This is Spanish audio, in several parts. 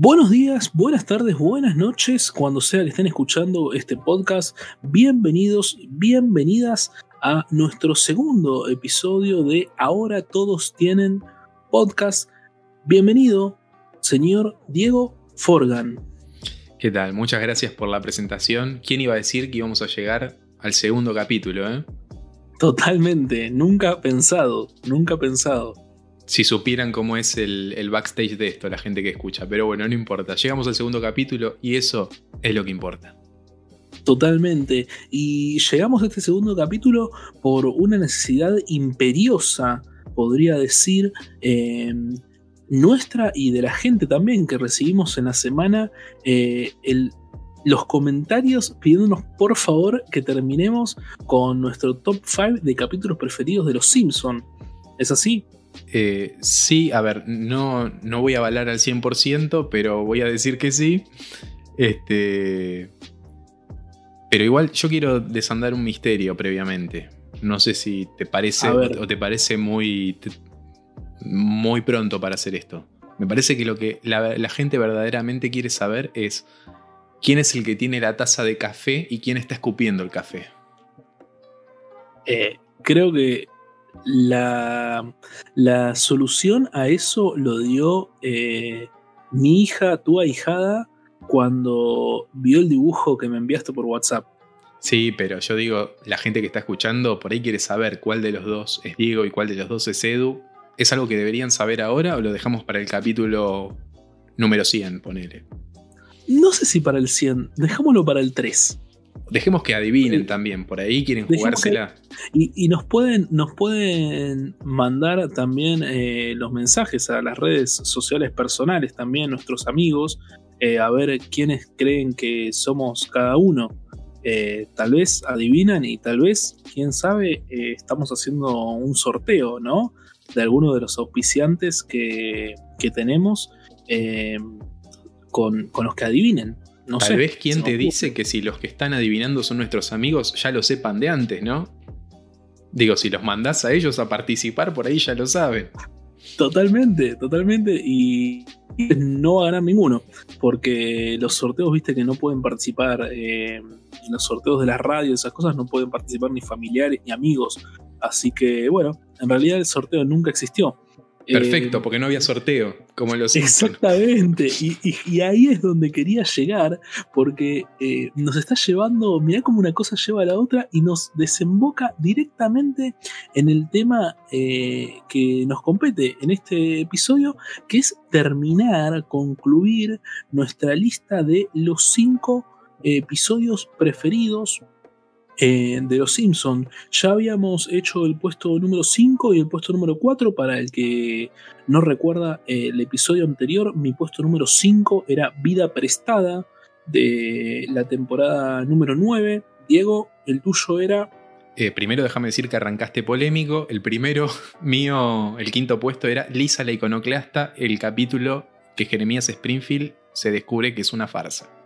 Buenos días, buenas tardes, buenas noches, cuando sea que estén escuchando este podcast. Bienvenidos, bienvenidas a nuestro segundo episodio de Ahora Todos Tienen Podcast. Bienvenido, señor Diego Forgan. ¿Qué tal? Muchas gracias por la presentación. ¿Quién iba a decir que íbamos a llegar al segundo capítulo, eh? Totalmente, nunca pensado, nunca pensado. Si supieran cómo es el, el, backstage de esto, la gente que escucha. Pero bueno, no importa. Llegamos al segundo capítulo y eso es lo que importa. Totalmente. Y llegamos a este segundo capítulo por una necesidad imperiosa, podría decir, eh, nuestra y de la gente también que recibimos en la semana eh, el, los comentarios pidiéndonos por favor que terminemos con nuestro top 5 de capítulos preferidos de Los Simpson. ¿Es así? Eh, sí, a ver, no, no voy a avalar al 100%, pero voy a decir que sí. Este. Pero igual yo quiero desandar un misterio previamente. No sé si te parece o te parece muy muy pronto para hacer esto. Me parece que lo que la, gente verdaderamente quiere saber es quién es el que tiene la taza de café y quién está escupiendo el café. Eh, creo que la, la, solución a eso lo dio eh, mi hija, tu ahijada, cuando vio el dibujo que me enviaste por WhatsApp. Sí, pero yo digo, la gente que está escuchando por ahí quiere saber cuál de los dos es Diego y cuál de los dos es Edu. ¿Es algo que deberían saber ahora o lo dejamos para el capítulo número 100, ponele? No sé si para el 100, dejámoslo para el 3. Dejemos que adivinen también, por ahí quieren jugársela. y, nos, pueden, nos pueden mandar también eh, los mensajes a las redes sociales personales, también nuestros amigos, eh, a ver quiénes creen que somos cada uno. Eh, tal vez adivinan y tal vez, quién sabe, estamos haciendo un sorteo, ¿no? de alguno de los auspiciantes que, tenemos con, los que adivinen. No Tal vez quien te dice que si los que están adivinando son nuestros amigos, ya lo sepan de antes, ¿no? Digo, si los mandás a ellos a participar, por ahí ya lo saben. Totalmente, totalmente. Y no harán ninguno. Porque los sorteos, viste, que no pueden participar eh, en los sorteos de la radio, esas cosas, no pueden participar ni familiares ni amigos. Así que, bueno, en realidad el sorteo nunca existió. Perfecto, eh, porque no había sorteo, como en los Exactamente, y, ahí es donde quería llegar, porque eh, nos está llevando, mirá cómo una cosa lleva a la otra y nos desemboca directamente en el tema eh, que nos compete en este episodio, que es terminar, concluir nuestra lista de los cinco episodios preferidos de Los Simpsons. Ya habíamos hecho el puesto número 5 y el puesto número 4. Para el que no recuerda eh, el episodio anterior, mi puesto número 5 era Vida Prestada de la temporada número 9. Diego, el tuyo era... Eh, primero déjame decir que arrancaste polémico. El primero mío, el quinto puesto era Lisa la iconoclasta, el capítulo que Jeremías Springfield se descubre que es una farsa.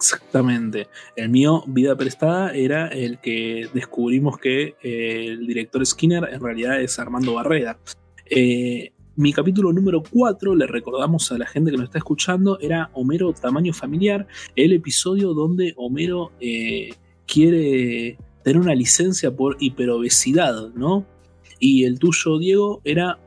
Exactamente. El mío, Vida Prestada, era el que descubrimos que eh, el director Skinner en realidad es Armando Barrera. Eh, mi capítulo número 4, le recordamos a la gente que nos está escuchando, era Homero Tamaño Familiar, el episodio donde Homero eh, quiere tener una licencia por hiperobesidad, ¿no? Y el tuyo, Diego, era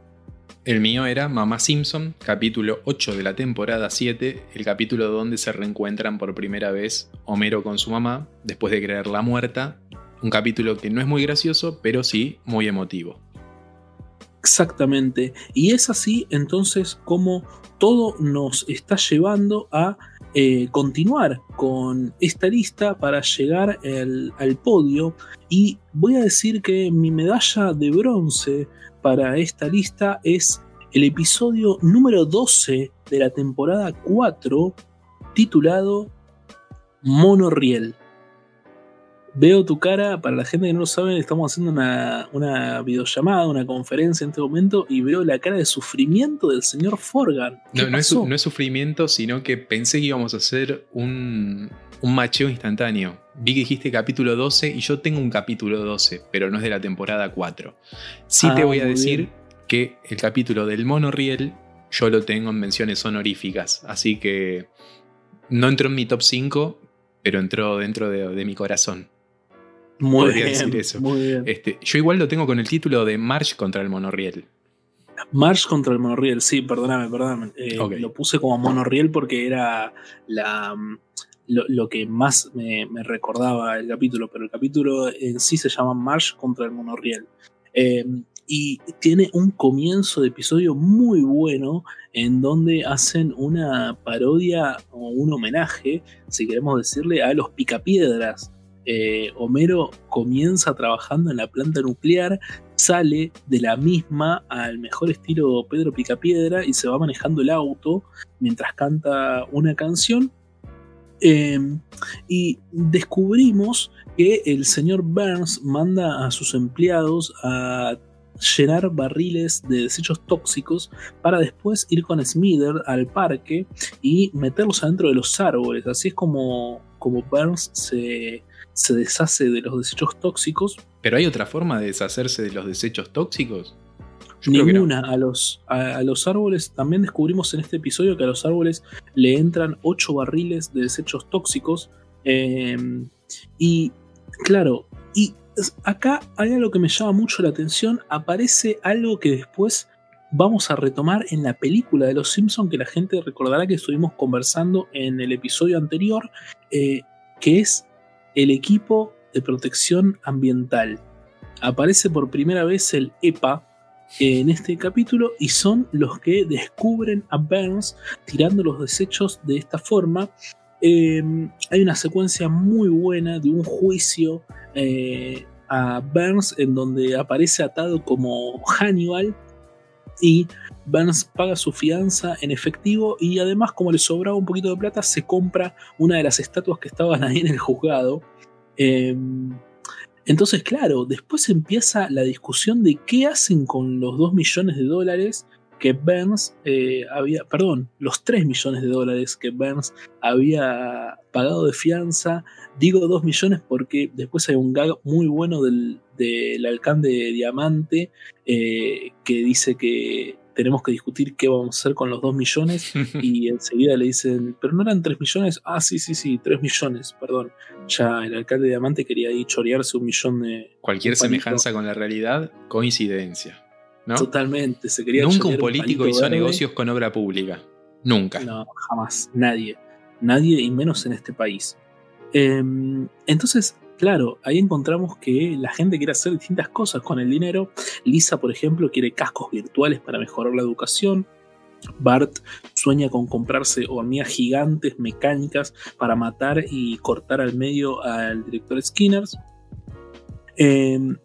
el mío era Mamá Simpson, capítulo 8 de la temporada 7, el capítulo donde se reencuentran por primera vez Homero con su mamá, después de creerla muerta. Un capítulo que no es muy gracioso, pero sí muy emotivo. Exactamente. Y es así entonces como todo nos está llevando a eh, continuar con esta lista para llegar al podio. Y voy a decir que mi medalla de bronce para esta lista es el episodio número 12 de la temporada 4 titulado Monorriel. Veo tu cara, para la gente que no lo sabe, estamos haciendo una, una videollamada, una conferencia en este momento, y veo la cara de sufrimiento del señor Forgan. No, no es, no es, sufrimiento, sino que pensé que íbamos a hacer un, un macheo instantáneo. Vi que dijiste capítulo 12 y yo tengo un capítulo 12, pero no es de la temporada 4. Sí te ah, voy a decir que el capítulo del monorriel yo lo tengo en menciones honoríficas, así que no entró en mi top 5, pero entró dentro de mi corazón. Muy bien, decir eso. Este, yo igual lo tengo con el título de March contra el monorriel. March contra el monorriel, sí, perdóname, perdóname. Eh, lo puse como monorriel porque era la, lo, que más me, recordaba el capítulo, pero el capítulo en sí se llama March contra el monorriel. Em, y tiene un comienzo de episodio muy bueno en donde hacen una parodia o un homenaje, si queremos decirle, a los picapiedras eh, Homero comienza trabajando en la planta nuclear, sale de la misma al mejor estilo Pedro Picapiedra y se va manejando el auto mientras canta una canción. Em, y descubrimos que el señor Burns manda a sus empleados a llenar barriles de desechos tóxicos para después ir con Smither al parque y meterlos adentro de los árboles. Así es como, como Burns se, se deshace de los desechos tóxicos. ¿Pero hay otra forma de deshacerse de los desechos tóxicos? Ninguna. A, los, a, los árboles, también descubrimos en este episodio que a los árboles le entran 8 barriles de desechos tóxicos. Eh, y claro, y acá hay algo que me llama mucho la atención. Aparece algo que después vamos a retomar en la película de Los Simpsons, que la gente recordará que estuvimos conversando en el episodio anterior, eh, que es el equipo de protección ambiental. Aparece por primera vez el EPA en este capítulo y son los que descubren a Burns tirando los desechos de esta forma. Em, hay una secuencia muy buena de un juicio eh, a Burns en donde aparece atado como Hannibal y Burns paga su fianza en efectivo y además como le sobraba un poquito de plata se compra una de las estatuas que estaban ahí en el juzgado. Em, entonces claro, después empieza la discusión de qué hacen con los 2 millones de dólares que Burns eh, había, perdón, los 3 millones de dólares que Burns había pagado de fianza. Digo 2 millones porque después hay un gag muy bueno del, del alcalde de Diamante eh, que dice que tenemos que discutir qué vamos a hacer con los 2 millones y enseguida le dicen, pero no eran 3 millones, ah, sí, sí, sí, 3 millones, perdón. Ya el alcalde de Diamante quería ahí chorearse un millón de... Cualquier semejanza con la realidad, coincidencia. ¿no? Totalmente, se quería Nunca un político hizo negocios con obra pública. Nunca. No, jamás, nadie. Nadie y menos en este país. Em, entonces, Claro, ahí encontramos que la gente quiere hacer distintas cosas con el dinero. Lisa, por ejemplo, quiere cascos virtuales para mejorar la educación. Bart sueña con comprarse hormigas gigantes mecánicas para matar y cortar al medio al director Skinner. Em,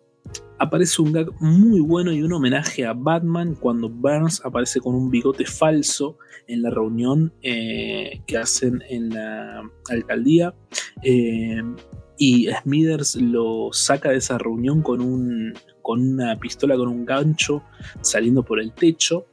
aparece un gag muy bueno y un homenaje a Batman cuando Burns aparece con un bigote falso en la reunión eh, que hacen en la alcaldía. Em, y Smithers lo saca de esa reunión con, un, con una pistola con un gancho saliendo por el techo.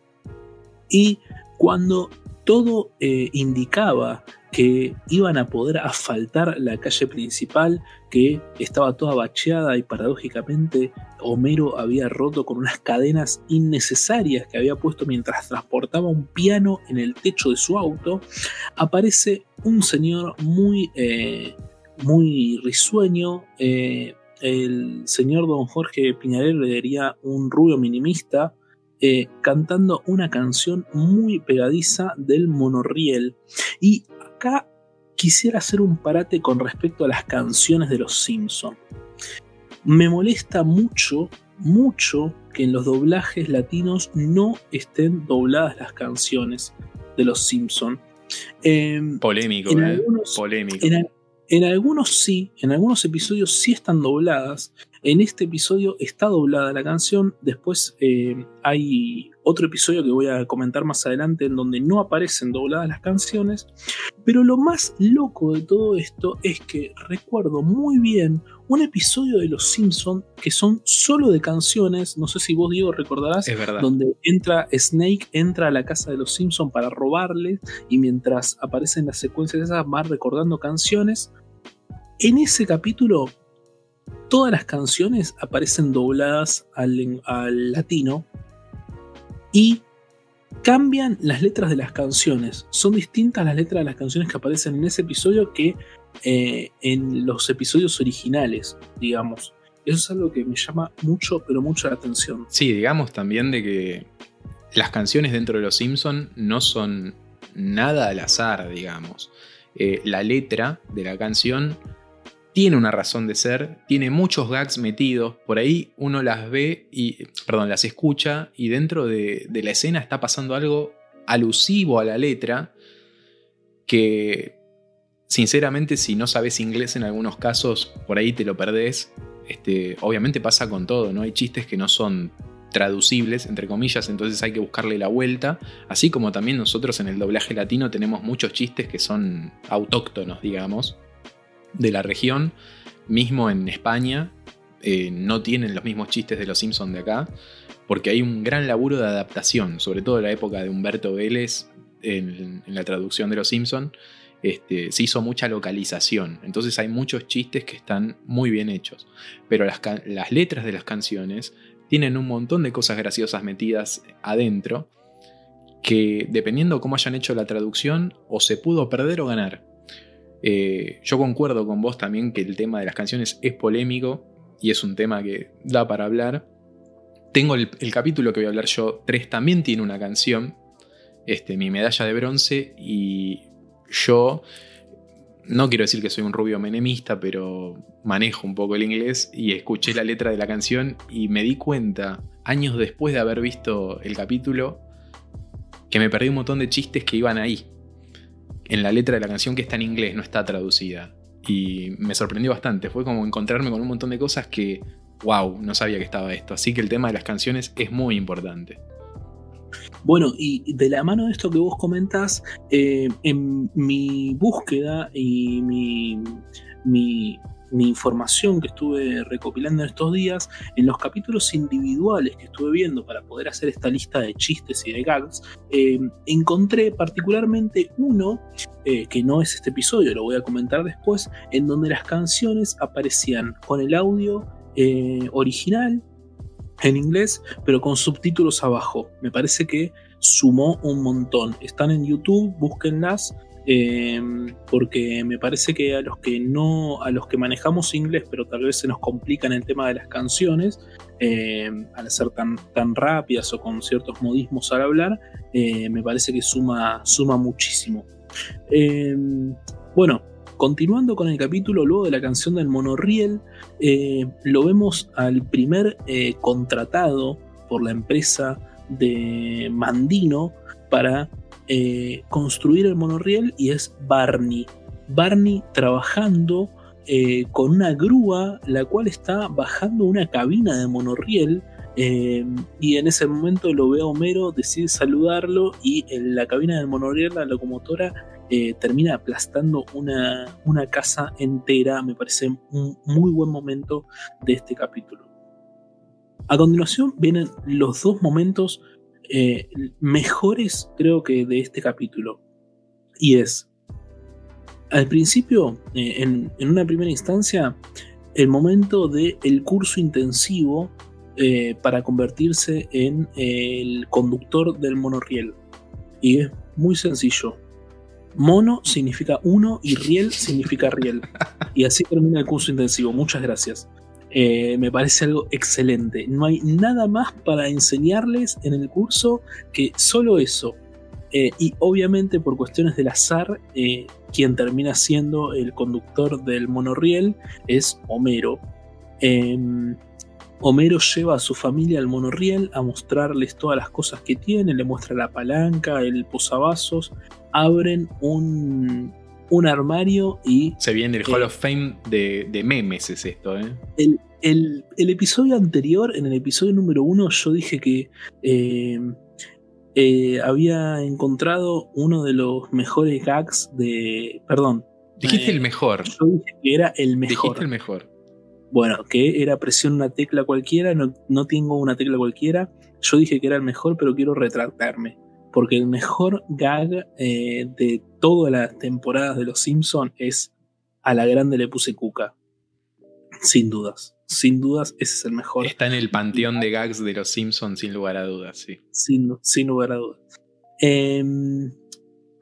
Y cuando todo eh, indicaba que iban a poder asfaltar la calle principal, que estaba toda bacheada y paradójicamente Homero había roto con unas cadenas innecesarias que había puesto mientras transportaba un piano en el techo de su auto, aparece un señor muy eh, muy risueño. Eh, el señor don Jorge Piñarel le daría un rubio minimista eh, cantando una canción muy pegadiza del monorriel. Y acá quisiera hacer un parate con respecto a las canciones de los Simpson. Me molesta mucho, mucho que en los doblajes latinos no estén dobladas las canciones de los Simpson. Em, polémico, ¿eh? polémico. En algunos sí, en algunos episodios sí están dobladas. En este episodio está doblada la canción. Después eh, hay otro episodio que voy a comentar más adelante en donde no aparecen dobladas las canciones. Pero lo más loco de todo esto es que recuerdo muy bien un episodio de Los Simpson que son solo de canciones, no sé si vos Diego recordarás, Es verdad. donde entra Snake, entra a la casa de los Simpson para robarle y mientras aparecen las secuencias esas va recordando canciones. En ese capítulo todas las canciones aparecen dobladas al, al latino y cambian las letras de las canciones. Son distintas las letras de las canciones que aparecen en ese episodio que eh, en los episodios originales, digamos. Eso es algo que me llama mucho, pero mucho la atención. Sí, digamos también de que las canciones dentro de Los Simpson no son nada al azar, digamos. Eh, la letra de la canción tiene una razón de ser, tiene muchos gags metidos, por ahí uno las ve y, perdón, las escucha y dentro de, de la escena está pasando algo alusivo a la letra que sinceramente si no sabes inglés en algunos casos por ahí te lo perdés. Este, obviamente pasa con todo, ¿no? Hay chistes que no son traducibles, entre comillas, entonces hay que buscarle la vuelta. Así como también nosotros en el doblaje latino tenemos muchos chistes que son autóctonos, digamos, de la región. Mismo en España eh, no tienen los mismos chistes de los Simpsons de acá, porque hay un gran laburo de adaptación, sobre todo en la época de Humberto Vélez en, en la traducción de los Simpsons. Este, se hizo mucha localización. Entonces hay muchos chistes que están muy bien hechos. Pero las, letras de las canciones tienen un montón de cosas graciosas metidas adentro que dependiendo cómo hayan hecho la traducción o se pudo perder o ganar. Eh, yo concuerdo con vos también que el tema de las canciones es polémico y es un tema que da para hablar. Tengo el, el capítulo que voy a hablar yo, 3 también tiene una canción, este, mi medalla de bronce y yo no quiero decir que soy un rubio menemista, pero manejo un poco el inglés y escuché la letra de la canción y me di cuenta, años después de haber visto el capítulo, que me perdí un montón de chistes que iban ahí. En la letra de la canción que está en inglés, no está traducida. Y me sorprendió bastante. Fue como encontrarme con un montón de cosas que, wow, no sabía que estaba esto. Así que el tema de las canciones es muy importante. Bueno, y de la mano de esto que vos comentás, eh, en mi búsqueda y mi, información que estuve recopilando en estos días, en los capítulos individuales que estuve viendo para poder hacer esta lista de chistes y de gags, eh, encontré particularmente uno, eh, que no es este episodio, lo voy a comentar después, en donde las canciones aparecían con el audio original en inglés, pero con subtítulos abajo. Me parece que sumó un montón. Están en YouTube, búsquenlas. Eh, porque me parece que a los que no, a los que manejamos inglés, pero tal vez se nos complican el tema de las canciones, eh, al ser tan, tan rápidas o con ciertos modismos al hablar, eh, me parece que suma, suma muchísimo. bueno, Continuando con el capítulo, luego de la canción del monorriel, eh, lo vemos al primer eh, contratado por la empresa de Mandino para eh, construir el monorriel y es Barney. Barney trabajando con una grúa la cual está bajando una cabina de monorriel y en ese momento lo ve a Homero, decide saludarlo y en la cabina del monorriel la locomotora eh, termina aplastando una, una, casa entera. Me parece un muy buen momento de este capítulo. A continuación vienen los dos momentos eh, mejores, creo que, de este capítulo. Y es, al principio, eh, en, una primera instancia, el momento del el curso intensivo para convertirse en el conductor del monorriel. Y es muy sencillo Mono significa uno y riel significa riel. Y así termina el curso intensivo. Muchas gracias. Eh, me parece algo excelente. No hay nada más para enseñarles en el curso que solo eso. Eh, y obviamente por cuestiones del azar, eh, quien termina siendo el conductor del monorriel es Homero. Homero lleva a su familia al monorriel a mostrarles todas las cosas que tiene, le muestra la palanca, el posavasos, abren un, un armario y... Se viene el Hall of Fame de, memes, es esto, ¿eh? El, episodio anterior, en el episodio número uno, yo dije que eh, eh, había encontrado uno de los mejores gags de... Perdón. Dijiste el mejor. Yo dije que era el mejor. Dijiste el mejor. Bueno, que era presión una tecla cualquiera, no, no tengo una tecla cualquiera. Yo dije que era el mejor, pero quiero retratarme porque el mejor gag eh, de todas las temporadas de Los Simpsons es a la grande le puse cuca. Sin dudas. Sin dudas, ese es el mejor. Está en el panteón de gags de Los Simpsons, sin lugar a dudas, sí. Sin, sin lugar a dudas. Em,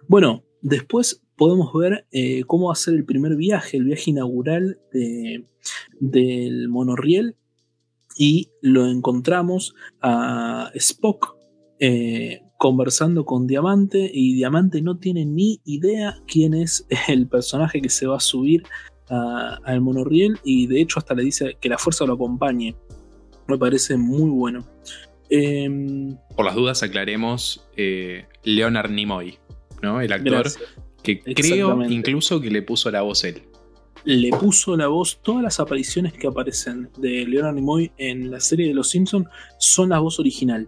bueno, después podemos ver eh, cómo va a ser el primer viaje, el viaje inaugural del monorriel. Y lo encontramos a Spock eh, conversando con Diamante y Diamante no tiene ni idea quién es el personaje que se va a subir al monorriel y de hecho hasta le dice que la fuerza lo acompañe. Me parece muy bueno. Em, Por las dudas aclaremos eh, Leonard Nimoy, ¿no? El actor que creo incluso que le puso la voz él. Le puso la voz, todas las apariciones que aparecen de Leonard Nimoy en la serie de Los Simpsons son la voz original.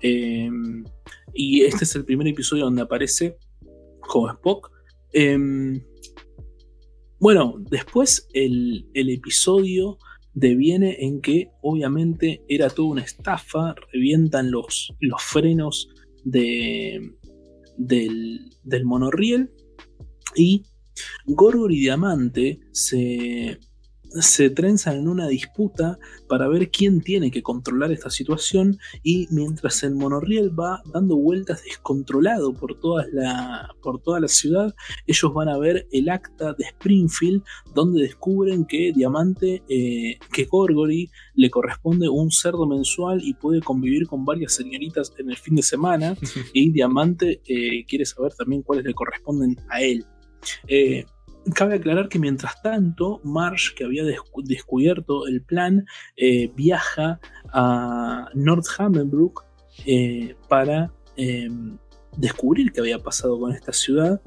Em, y este es el primer episodio donde aparece como Spock. Em, bueno, después el, episodio deviene en que obviamente era toda una estafa, revientan los, los frenos de, del, del monorriel y Gorgor y Diamante se, se trenzan en una disputa para ver quién tiene que controlar esta situación y mientras el monorriel va dando vueltas descontrolado por toda la, por toda la ciudad, ellos van a ver el acta de Springfield donde descubren que Diamante, eh, que Gorgory le corresponde un cerdo mensual y puede convivir con varias señoritas en el fin de semana y Diamante eh, quiere saber también cuáles le corresponden a él. Eh, Cabe aclarar que mientras tanto, Marsh, que había descubierto el plan, eh, viaja a North eh, para em, descubrir qué había pasado con esta ciudad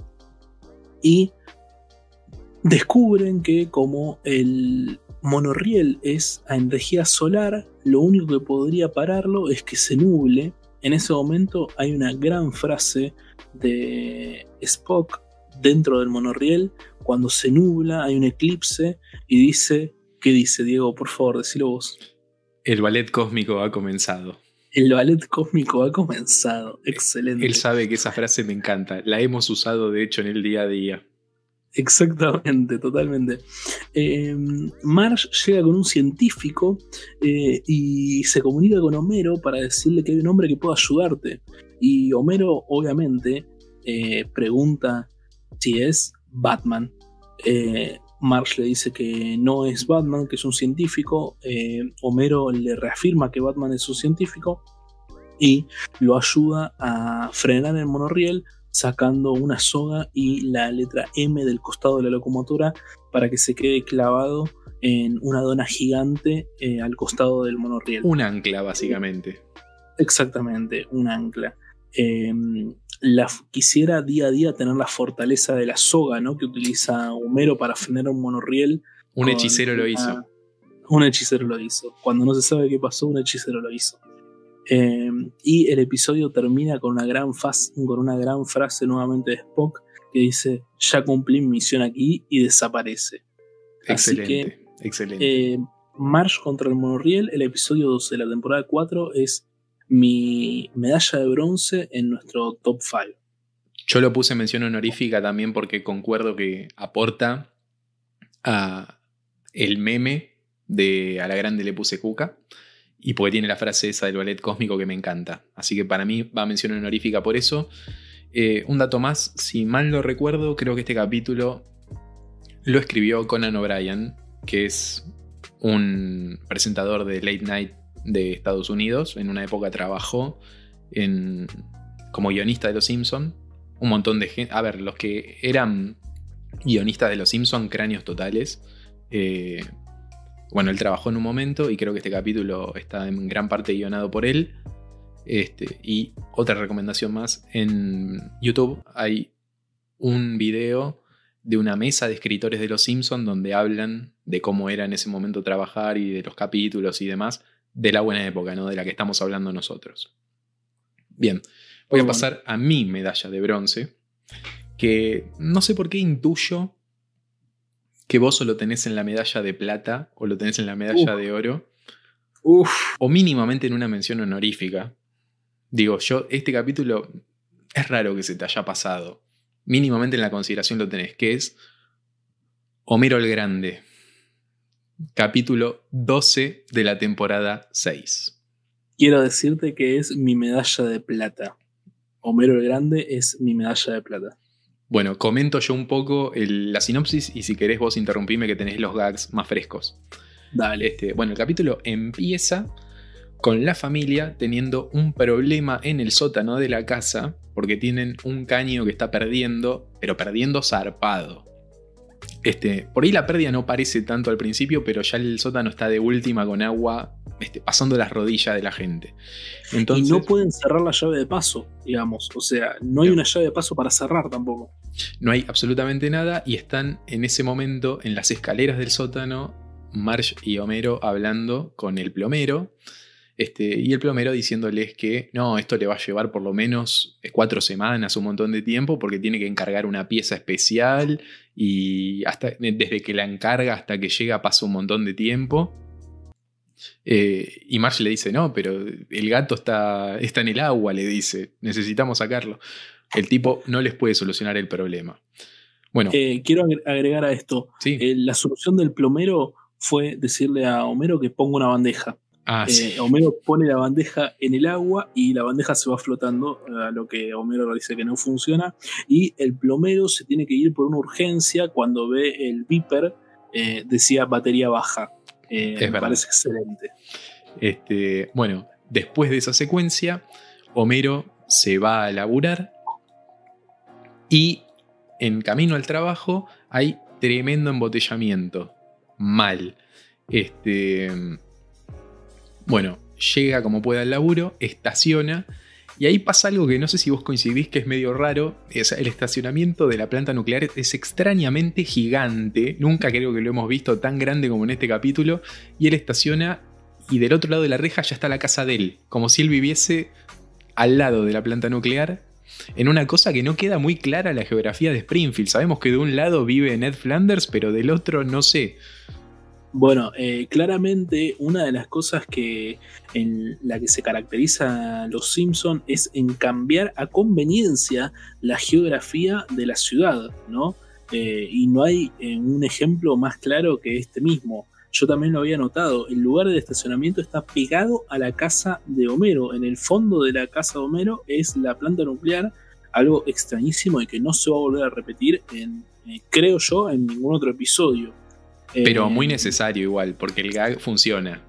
y descubren que como el monorriel es a energía solar, lo único que podría pararlo es que se nuble. En ese momento hay una gran frase de Spock dentro del monorriel, cuando se nubla, hay un eclipse y dice, ¿qué dice Diego? Por favor, decilo vos. El ballet cósmico ha comenzado. El ballet cósmico ha comenzado. Excelente. Él sabe que esa frase me encanta. La hemos usado, de hecho, en el día a día. Exactamente, totalmente. Eh, Marsh llega con un científico eh, y se comunica con Homero para decirle que hay un hombre que puede ayudarte. Y Homero, obviamente, eh, pregunta si es Batman. Eh, Marsh le dice que no es Batman, que es un científico. Eh, Homero le reafirma que Batman es un científico y lo ayuda a frenar el monorriel sacando una soga y la letra M del costado de la locomotora para que se quede clavado en una dona gigante eh, al costado del monorriel. Un ancla, básicamente. Exactamente, un ancla. Em, la, quisiera día a día tener la fortaleza de la soga ¿no? que utiliza Homero para frenar un monorriel. Un hechicero lo hizo. Un hechicero lo hizo. Cuando no se sabe qué pasó, un hechicero lo hizo. Em, y el episodio termina con una, gran con una gran frase nuevamente de Spock que dice, ya cumplí mi misión aquí y desaparece. Excelente. excelente. Eh, March contra el monorriel, el episodio 12 de la temporada 4 es mi medalla de bronce en nuestro top 5. Yo lo puse en mención honorífica también porque concuerdo que aporta a el meme de a la grande le puse cuca y porque tiene la frase esa del ballet cósmico que me encanta. Así que para mí va a mención honorífica por eso. Eh, un dato más, si mal lo recuerdo, creo que este capítulo lo escribió Conan O'Brien, que es un presentador de late night de Estados Unidos. En una época trabajó en, como guionista de Los Simpson. Un montón de gente. A ver, los que eran guionistas de Los Simpson, cráneos totales. Eh, bueno, él trabajó en un momento y creo que este capítulo está en gran parte guionado por él. Este, y otra recomendación más, en YouTube hay un video de una mesa de escritores de Los Simpsons donde hablan de cómo era en ese momento trabajar y de los capítulos y demás de la buena época, ¿no? De la que estamos hablando nosotros. Bien, voy a pasar a mi medalla de bronce, que no sé por qué intuyo que vos o lo tenés en la medalla de plata o lo tenés en la medalla de oro. O mínimamente en una mención honorífica. Digo, yo, este capítulo es raro que se te haya pasado. Mínimamente en la consideración lo tenés, que es Homero el Grande. Capítulo 12 de la temporada 6. Quiero decirte que es mi medalla de plata. Homero el Grande es mi medalla de plata. Bueno, comento yo un poco la sinopsis y si querés vos interrumpime que tenés los gags más frescos. Dale. Este, bueno, el capítulo empieza con la familia teniendo un problema en el sótano de la casa porque tienen un caño que está perdiendo, pero perdiendo zarpado. Este, por ahí la pérdida no parece tanto al principio, pero ya el sótano está de última con agua este, pasando las rodillas de la gente. Entonces, y no pueden cerrar la llave de paso, digamos. O sea, no hay una llave de paso para cerrar tampoco. No hay absolutamente nada y están en ese momento en las escaleras del sótano, Marge y Homero hablando con el plomero. Este, y el plomero diciéndoles que no, esto le va a llevar por lo menos cuatro semanas, un montón de tiempo, porque tiene que encargar una pieza especial y hasta, desde que la encarga hasta que llega pasa un montón de tiempo. Eh, y Marge le dice, no, pero el gato está, está en el agua, le dice, necesitamos sacarlo. El tipo no les puede solucionar el problema. Bueno. Eh, quiero agregar a esto. Eh, la solución del plomero fue decirle a Homero que ponga una bandeja. Ah, Homero pone la bandeja en el agua y la bandeja se va flotando, a lo que Homero dice que no funciona. Y el plomero se tiene que ir por una urgencia cuando ve el viper, decía batería baja. Eh, me parece excelente. Este, bueno, después de esa secuencia, Homero se va a laburar y en camino al trabajo hay tremendo embotellamiento. Mal. Este, bueno, llega como pueda al laburo, estaciona y ahí pasa algo que no sé si vos coincidís que es medio raro. el estacionamiento de la planta nuclear es extrañamente gigante. Nunca creo que lo hemos visto tan grande como en este capítulo. Y él estaciona y del otro lado de la reja ya está la casa de él. Como si él viviese al lado de la planta nuclear. En una cosa que no queda muy clara la geografía de Springfield. Sabemos que de un lado vive Ned Flanders, pero del otro no sé. Bueno, eh, claramente una de las cosas que en la que se caracteriza los Simpson es en cambiar a conveniencia la geografía de la ciudad, ¿no? Eh, y no hay eh, un ejemplo más claro que este mismo. Yo también lo había notado. El lugar del estacionamiento está pegado a la casa de Homero. En el fondo de la casa de Homero es la planta nuclear, algo extrañísimo y que no se va a volver a repetir en, creo yo, en ningún otro episodio. Pero eh, muy necesario igual, porque el gag funciona.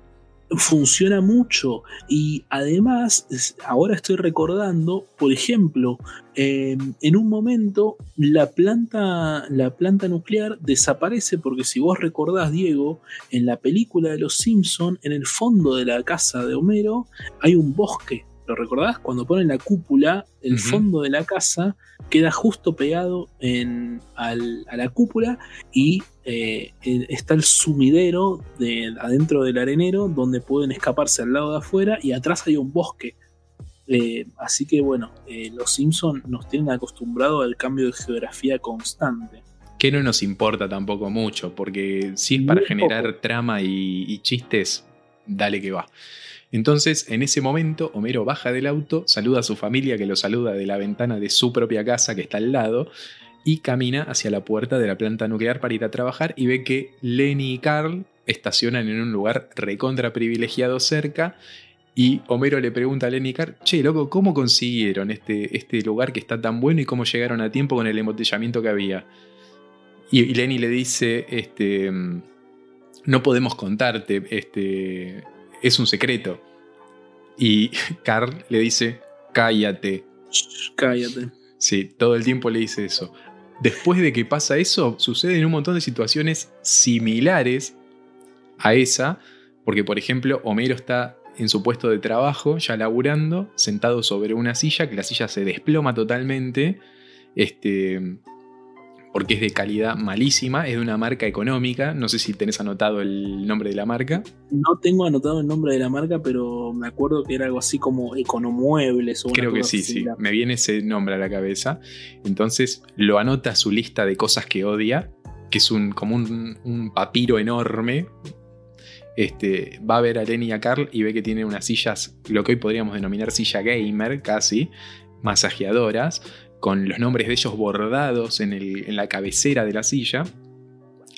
Funciona mucho y además ahora estoy recordando, por ejemplo, em, en un momento la planta, la planta nuclear desaparece porque si vos recordás, Diego, en la película de Los Simpson, en el fondo de la casa de Homero hay un bosque ¿Lo recordás? Cuando ponen la cúpula, el fondo de la casa queda justo pegado a la cúpula y eh, está el sumidero de, adentro del arenero donde pueden escaparse al lado de afuera y atrás hay un bosque. Eh, así que bueno, eh, los Simpsons nos tienen acostumbrados al cambio de geografía constante. Que no nos importa tampoco mucho, porque si es para generar trama y chistes, dale que va. Entonces, en ese momento, Homero baja del auto, saluda a su familia que lo saluda de la ventana de su propia casa que está al lado y camina hacia la puerta de la planta nuclear para ir a trabajar y ve que Lenny y Carl estacionan en un lugar recontra privilegiado cerca y Homero le pregunta a Lenny y Carl, che, loco, ¿cómo consiguieron este, este lugar que está tan bueno y cómo llegaron a tiempo con el embotellamiento que había? Y, Lenny le dice, este, no podemos contarte, este, es un secreto. Y Carl le dice, cállate. cállate. Sí, todo el tiempo le dice eso. Después de que pasa eso, suceden un montón de situaciones similares a esa, porque por ejemplo, Homero está en su puesto de trabajo, ya laburando, sentado sobre una silla, que la silla se desploma totalmente, este, porque es de calidad malísima, es de una marca económica, no sé si tenés anotado el nombre de la marca. No tengo anotado el nombre de la marca, pero me acuerdo que era algo así como Economuebles o Creo que sí, sí, me viene ese nombre a la cabeza. Entonces lo anota a su lista de cosas que odia, que es un, como un, papiro enorme. Este, va a ver a Lenny y a Carl y ve que tiene unas sillas, lo que hoy podríamos denominar silla gamer, casi, masajeadoras, con los nombres de ellos bordados en, la cabecera de la silla.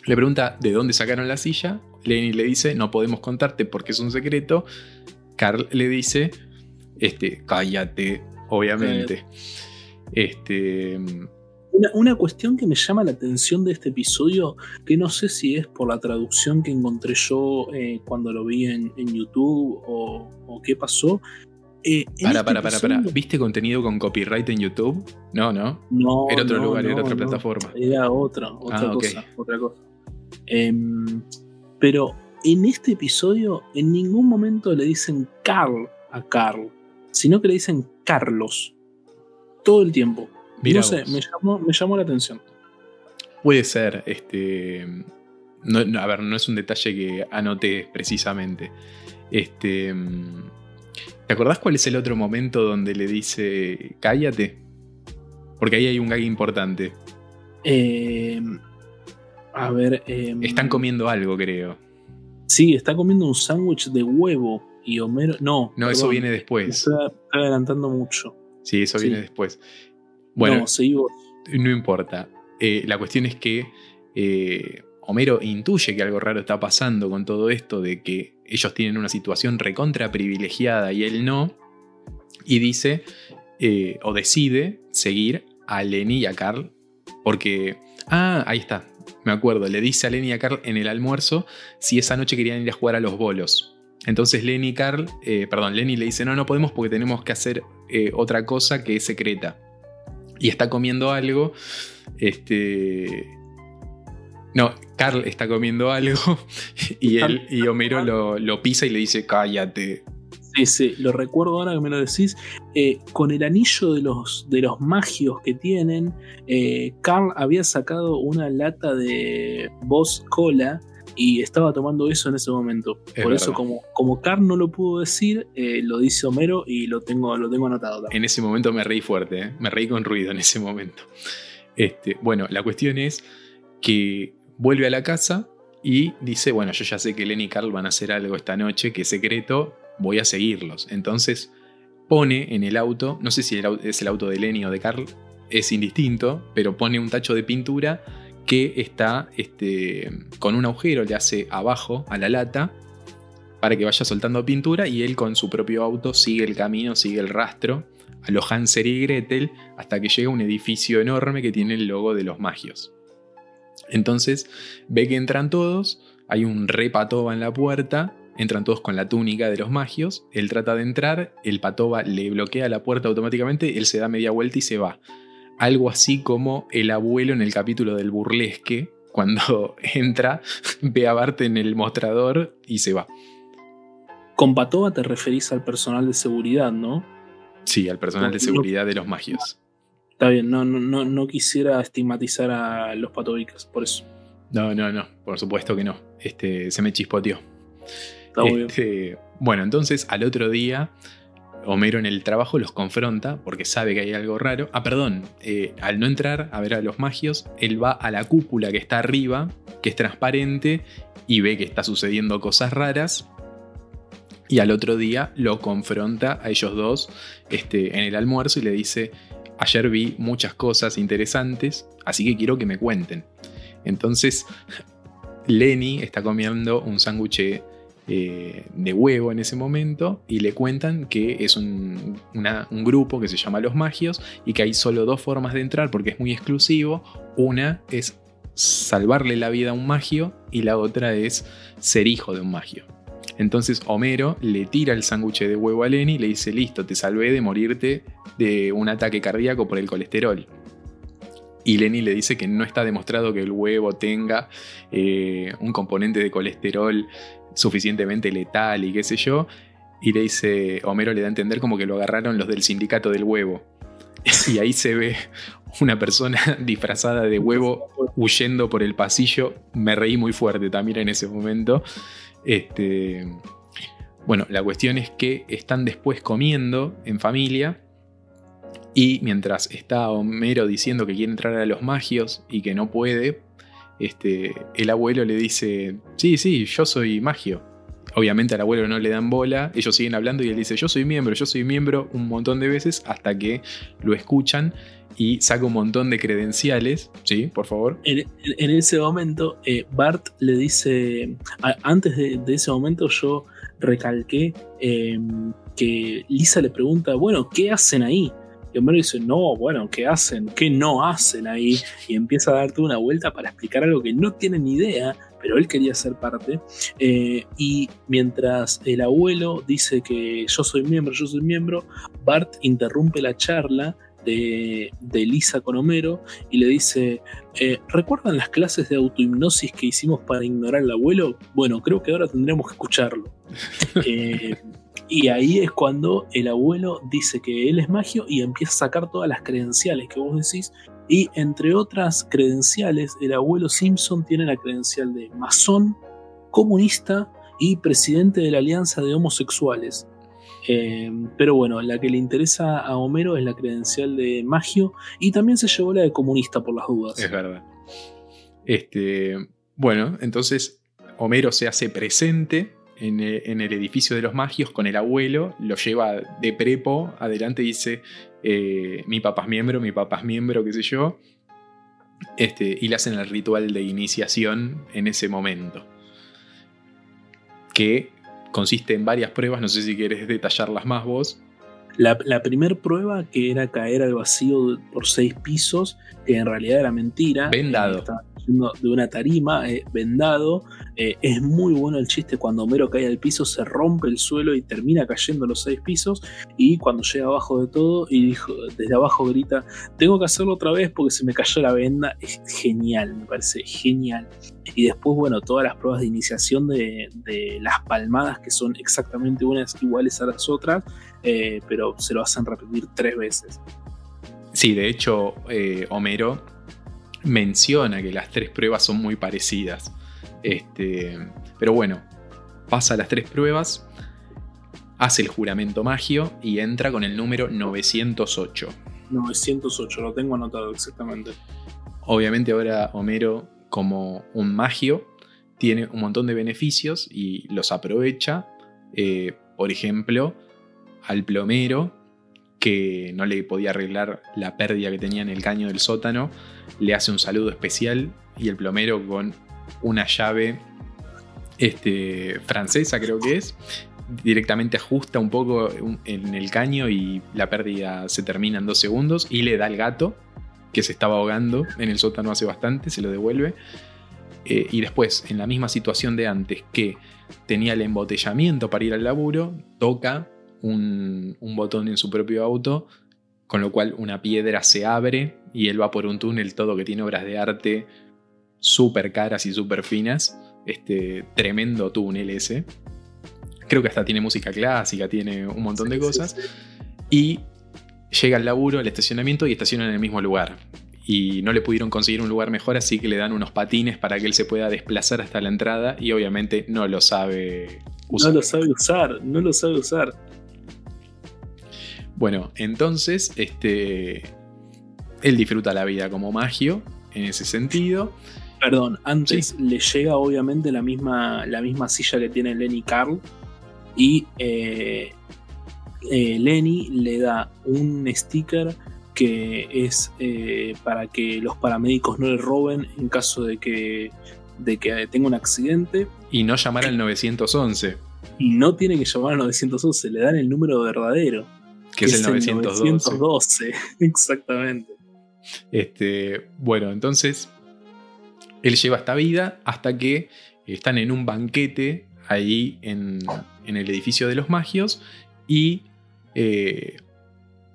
Le pregunta de dónde sacaron la silla. Lenny le dice, no podemos contarte porque es un secreto. Carl le dice, este, cállate, obviamente. Este. Una, cuestión que me llama la atención de este episodio, que no sé si es por la traducción que encontré yo eh, cuando lo vi en, YouTube o, o, qué pasó, eh, para, para, para, para. ¿Viste contenido con copyright en YouTube? No, no. No. Era otro lugar, era otra plataforma. Era otra, otra ah, cosa. Otra cosa. Em, pero en este episodio, en ningún momento le dicen Carl a Carl, sino que le dicen Carlos. Todo el tiempo. no sé, me llamó, me llamó la atención. Puede ser, este. a ver, no es un detalle que anote precisamente. Este. ¿Te acordás cuál es el otro momento donde le dice cállate? Porque ahí hay un gag importante. Eh, a ver. Em, Están comiendo algo, creo. Sí, está comiendo un sándwich de huevo y Homero. No. No, eso viene después. Está, adelantando mucho. Sí, eso viene después. Bueno, no, no importa. Eh, la cuestión es que eh, Homero intuye que algo raro está pasando con todo esto, de que ellos tienen una situación recontra privilegiada y él no, y dice eh, o decide seguir a Lenny y a Carl, porque, ah, ahí está, me acuerdo, le dice a Lenny y a Carl en el almuerzo si esa noche querían ir a jugar a los bolos. Entonces Lenny y Carl, eh, perdón, Lenny le dice, no, no podemos porque tenemos que hacer eh, otra cosa que es secreta. Y está comiendo algo, este, no, Carl está comiendo algo y él y Homero lo, pisa y le dice cállate. Sí, sí, lo recuerdo ahora que me lo decís. Eh, con el anillo de los, de los magios que tienen, eh, Carl había sacado una lata de Boss Cola y estaba tomando eso en ese momento. Por eso, como, como Carl no lo pudo decir, eh, lo dice Homero y lo tengo, lo tengo anotado. En ese momento me reí fuerte, me reí con ruido en ese momento. Este, bueno, la cuestión es que vuelve a la casa y dice, bueno, yo ya sé que Lenny y Carl van a hacer algo esta noche, que es secreto, voy a seguirlos. Entonces pone en el auto, no sé si es el auto de Lenny o de Carl, es indistinto, pero pone un tacho de pintura que está este, con un agujero, le hace abajo a la lata para que vaya soltando pintura y él con su propio auto sigue el camino, sigue el rastro a los Hansel y Gretel hasta que llega a un edificio enorme que tiene el logo de los magios. Entonces ve que entran todos, hay un re patoba en la puerta, entran todos con la túnica de los magios, él trata de entrar, el patoba le bloquea la puerta automáticamente, él se da media vuelta y se va. Algo así como el abuelo en el capítulo del burlesque, cuando entra, ve a Bart en el mostrador y se va. Con patoba te referís al personal de seguridad, ¿no? Sí, al personal de seguridad de los magios. Está bien, no, no, no quisiera estigmatizar a los patobicas, por eso. No, no, no, por supuesto que no. Este, se me chispoteó. Está este, bueno, entonces al otro día, Homero en el trabajo los confronta porque sabe que hay algo raro. Ah, perdón, eh, al no entrar a ver a los magios, él va a la cúpula que está arriba, que es transparente, y ve que está sucediendo cosas raras. Y al otro día lo confronta a ellos dos este, en el almuerzo y le dice, ayer vi muchas cosas interesantes, así que quiero que me cuenten. Entonces, Lenny está comiendo un sándwich eh, de huevo en ese momento y le cuentan que es un, grupo que se llama Los Magios y que hay solo dos formas de entrar porque es muy exclusivo. Una es salvarle la vida a un magio y la otra es ser hijo de un magio. Entonces Homero le tira el sándwich de huevo a Lenny y le dice, listo, te salvé de morirte de un ataque cardíaco por el colesterol. Y Lenny le dice que no está demostrado que el huevo tenga eh, un componente de colesterol suficientemente letal y qué sé yo. Y le dice, Homero le da a entender como que lo agarraron los del sindicato del huevo. y ahí se ve una persona disfrazada de huevo huyendo por el pasillo. Me reí muy fuerte también en ese momento. Este, bueno, la cuestión es que están después comiendo en familia. Y mientras está Homero diciendo que quiere entrar a los magios y que no puede, este, el abuelo le dice, sí, sí, yo soy magio. Obviamente al abuelo no le dan bola, ellos siguen hablando y él dice, yo soy miembro, yo soy miembro un montón de veces hasta que lo escuchan y saca un montón de credenciales, ¿sí? Por favor. En, ese momento, eh, Bart le dice, antes de, ese momento yo recalqué em, que Lisa le pregunta, bueno, ¿qué hacen ahí? Y Homero dice, no, bueno, ¿qué hacen? ¿Qué no hacen ahí? Y empieza a darte una vuelta para explicar algo que no tiene ni idea, pero él quería ser parte. Eh, y mientras el abuelo dice que yo soy miembro, yo soy miembro, Bart interrumpe la charla de, Lisa con Homero y le dice, eh, ¿recuerdan las clases de autohipnosis que hicimos para ignorar al abuelo? Bueno, creo que ahora tendremos que escucharlo. Eh, y ahí es cuando el abuelo dice que él es magio y empieza a sacar todas las credenciales que vos decís. Y entre otras credenciales, el abuelo Simpson tiene la credencial de masón, comunista y presidente de la Alianza de Homosexuales. Eh, pero bueno, la que le interesa a Homero es la credencial de magio y también se llevó la de comunista por las dudas. Es verdad. Este, bueno, entonces Homero se hace presente eh, en, el edificio de los magios con el abuelo, lo lleva de prepo adelante y dice, eh, mi papá es miembro, mi papá es miembro, qué sé yo. Este, y le hacen el ritual de iniciación en ese momento. Que consiste en varias pruebas, no sé si quieres detallarlas más vos. La, la primera prueba, que era caer al vacío por seis pisos, que en realidad era mentira. Vendado de una tarima, eh, vendado. Eh, es muy bueno el chiste cuando Homero cae al piso, se rompe el suelo y termina cayendo los seis pisos. Y cuando llega abajo de todo y dijo, desde abajo grita, tengo que hacerlo otra vez porque se me cayó la venda. Es genial, me parece genial. Y después, bueno, todas las pruebas de iniciación de, las palmadas que son exactamente unas iguales a las otras, eh, pero se lo hacen repetir tres veces. Sí, de hecho, Homero menciona que las tres pruebas son muy parecidas. Este, pero bueno, pasa las tres pruebas, hace el juramento magio y entra con el número 908. 908, lo tengo anotado exactamente. Obviamente ahora Homero, como un magio, tiene un montón de beneficios y los aprovecha. Eh, por ejemplo, al plomero que no le podía arreglar la pérdida que tenía en el caño del sótano, le hace un saludo especial y el plomero con una llave este, francesa creo que es, directamente ajusta un poco en el caño y la pérdida se termina en dos segundos y le da al gato que se estaba ahogando en el sótano hace bastante, se lo devuelve. Eh, y después, en la misma situación de antes, que tenía el embotellamiento para ir al laburo, toca un, botón en su propio auto, con lo cual una piedra se abre y él va por un túnel todo que tiene obras de arte súper caras y súper finas. Este tremendo túnel ese. Creo que hasta tiene música clásica, tiene un montón de cosas. Y llega al laburo, al estacionamiento y estaciona en el mismo lugar. Y no le pudieron conseguir un lugar mejor, así que le dan unos patines para que él se pueda desplazar hasta la entrada y obviamente no lo sabe usar. No lo sabe usar, no lo sabe usar. Bueno, entonces, este, él disfruta la vida como magio en ese sentido. Perdón, antes le llega obviamente la misma, la misma silla que tiene Lenny Carl y eh, eh, Lenny le da un sticker que es eh, para que los paramédicos no le roben en caso de que, de que tenga un accidente. Y no llamar al 911. Y no tiene que llamar al 911, le dan el número verdadero que, es, el 912. exactamente. Este, bueno, entonces él lleva esta vida hasta que están en un banquete ahí en, el edificio de los magios y eh,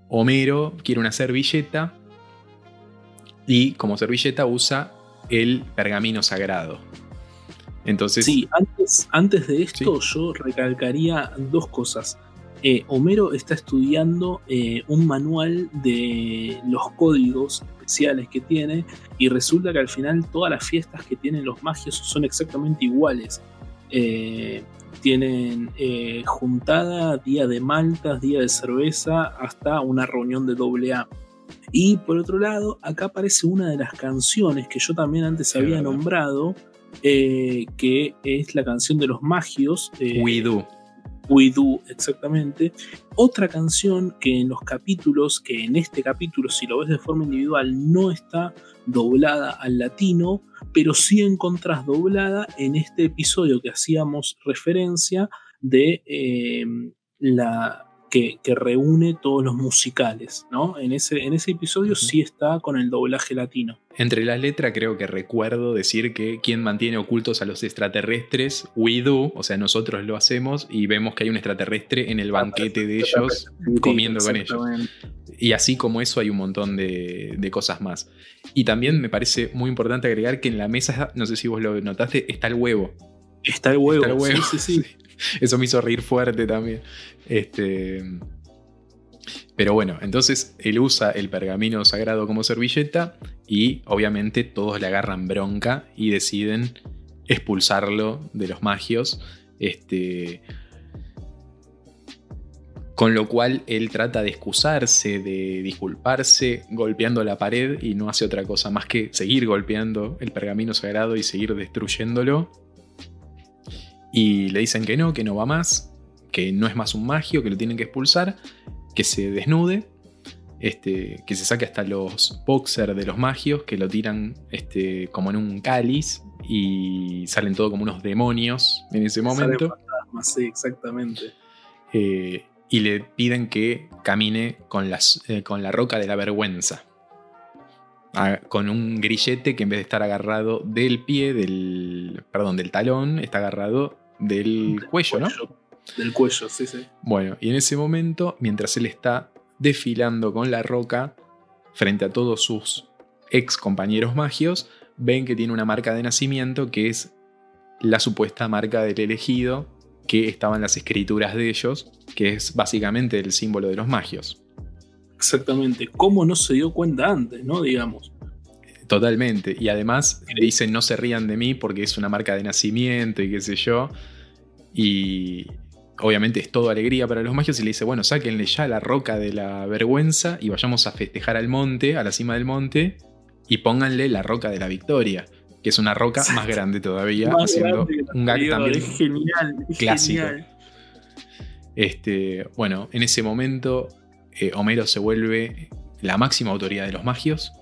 Homero quiere una servilleta y como servilleta usa el pergamino sagrado. Entonces, sí, antes, antes de esto yo recalcaría dos cosas. Eh, Homero está estudiando eh, un manual de los códigos especiales que tiene y resulta que al final todas las fiestas que tienen los magios son exactamente iguales. Eh, tienen juntada, día de maltas, día de cerveza, hasta una reunión de doble A. Y por otro lado, acá aparece una de las canciones que yo también antes había nombrado, que es la canción de los magios. We Do. We Do, exactamente. Otra canción que en los capítulos, que en este capítulo, si lo ves de forma individual, no está doblada al latino, pero sí encontrás doblada en este episodio que hacíamos referencia de eh, la que, reúne todos los musicales, ¿no? En ese, en ese episodio sí está con el doblaje latino. Entre las letras creo que recuerdo decir que quien mantiene ocultos a los extraterrestres, we do, o sea, nosotros lo hacemos y vemos que hay un extraterrestre en el banquete de ellos comiendo con ellos. Y así como eso hay un montón de, de, cosas más. Y también me parece muy importante agregar que en la mesa, no sé si vos lo notaste, está el huevo. Está el huevo. Está el huevo. Sí, sí, sí. Eso me hizo reír fuerte también. Este, pero bueno, entonces él usa el pergamino sagrado como servilleta y obviamente todos le agarran bronca y deciden expulsarlo de los magios. Este, con lo cual él trata de excusarse, de disculparse, golpeando la pared y no hace otra cosa más que seguir golpeando el pergamino sagrado y seguir destruyéndolo y le dicen que no, que no va más, que no es más un magio, que lo tienen que expulsar, que se desnude, este, que se saque hasta los boxers de los magios, que lo tiran este, como en un cáliz y salen todo como unos demonios en ese momento. sí, exactamente. Eh, y le piden que camine con, las, eh, con la roca de la vergüenza. Ah, con un grillete que en vez de estar agarrado del pie, del, perdón, del talón, está agarrado del, cuello, ¿no? Del cuello, sí, sí. Bueno, y en ese momento, mientras él está desfilando con la roca frente a todos sus ex compañeros magios, ven que tiene una marca de nacimiento que es la supuesta marca del elegido que estaba en las escrituras de ellos, que es básicamente el símbolo de los magios. Exactamente. ¿Cómo no se dio cuenta antes, no? Digamos. Totalmente. Y además dicen no se rían de mí porque es una marca de nacimiento y qué sé yo. Y obviamente es todo alegría para los magios y le dice, bueno, sáquenle ya la roca de la vergüenza y vayamos a festejar al monte, a la cima del monte, y pónganle la roca de la victoria, que es una roca más grande todavía, haciendo un gag también genial, clásico. Este, bueno, en ese momento eh, Homero se vuelve la máxima autoridad de los magios.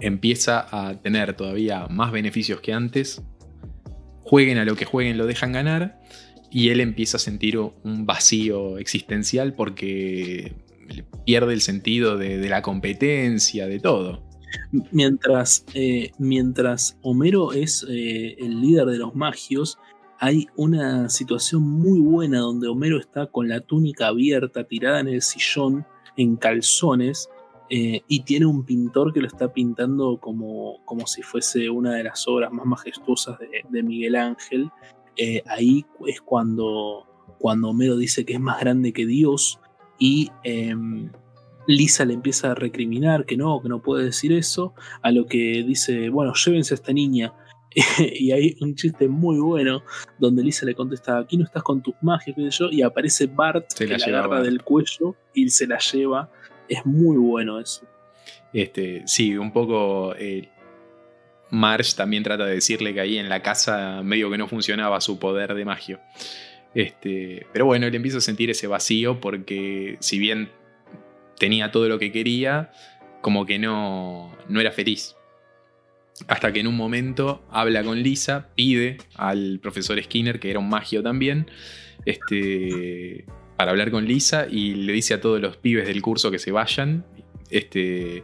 Empieza a tener todavía más beneficios que antes jueguen a lo que jueguen, lo dejan ganar. Y él empieza a sentir un vacío existencial porque pierde el sentido de, la competencia, de todo. Mientras, eh, mientras Homero es eh, el líder de los magios, hay una situación muy buena donde Homero está con la túnica abierta, tirada en el sillón, en calzones, eh, y tiene un pintor que lo está pintando como, como si fuese una de las obras más majestuosas de, Miguel Ángel. Eh, ahí es cuando, cuando Homero dice que es más grande que Dios y em, Lisa le empieza a recriminar que no, que no puede decir eso, a lo que dice, bueno, llévense a esta niña. y hay un chiste muy bueno donde Lisa le contesta, aquí no estás con tus magias, yo, y aparece Bart se que la, agarra del cuello y se la lleva es muy bueno eso. Este, sí, un poco. Eh, Marge también trata de decirle que ahí en la casa medio que no funcionaba su poder de magia. Este, pero bueno, él empieza a sentir ese vacío porque si bien tenía todo lo que quería, como que no, no era feliz. Hasta que en un momento habla con Lisa, pide al profesor Skinner, que era un magio también, este, para hablar con Lisa y le dice a todos los pibes del curso que se vayan. Este,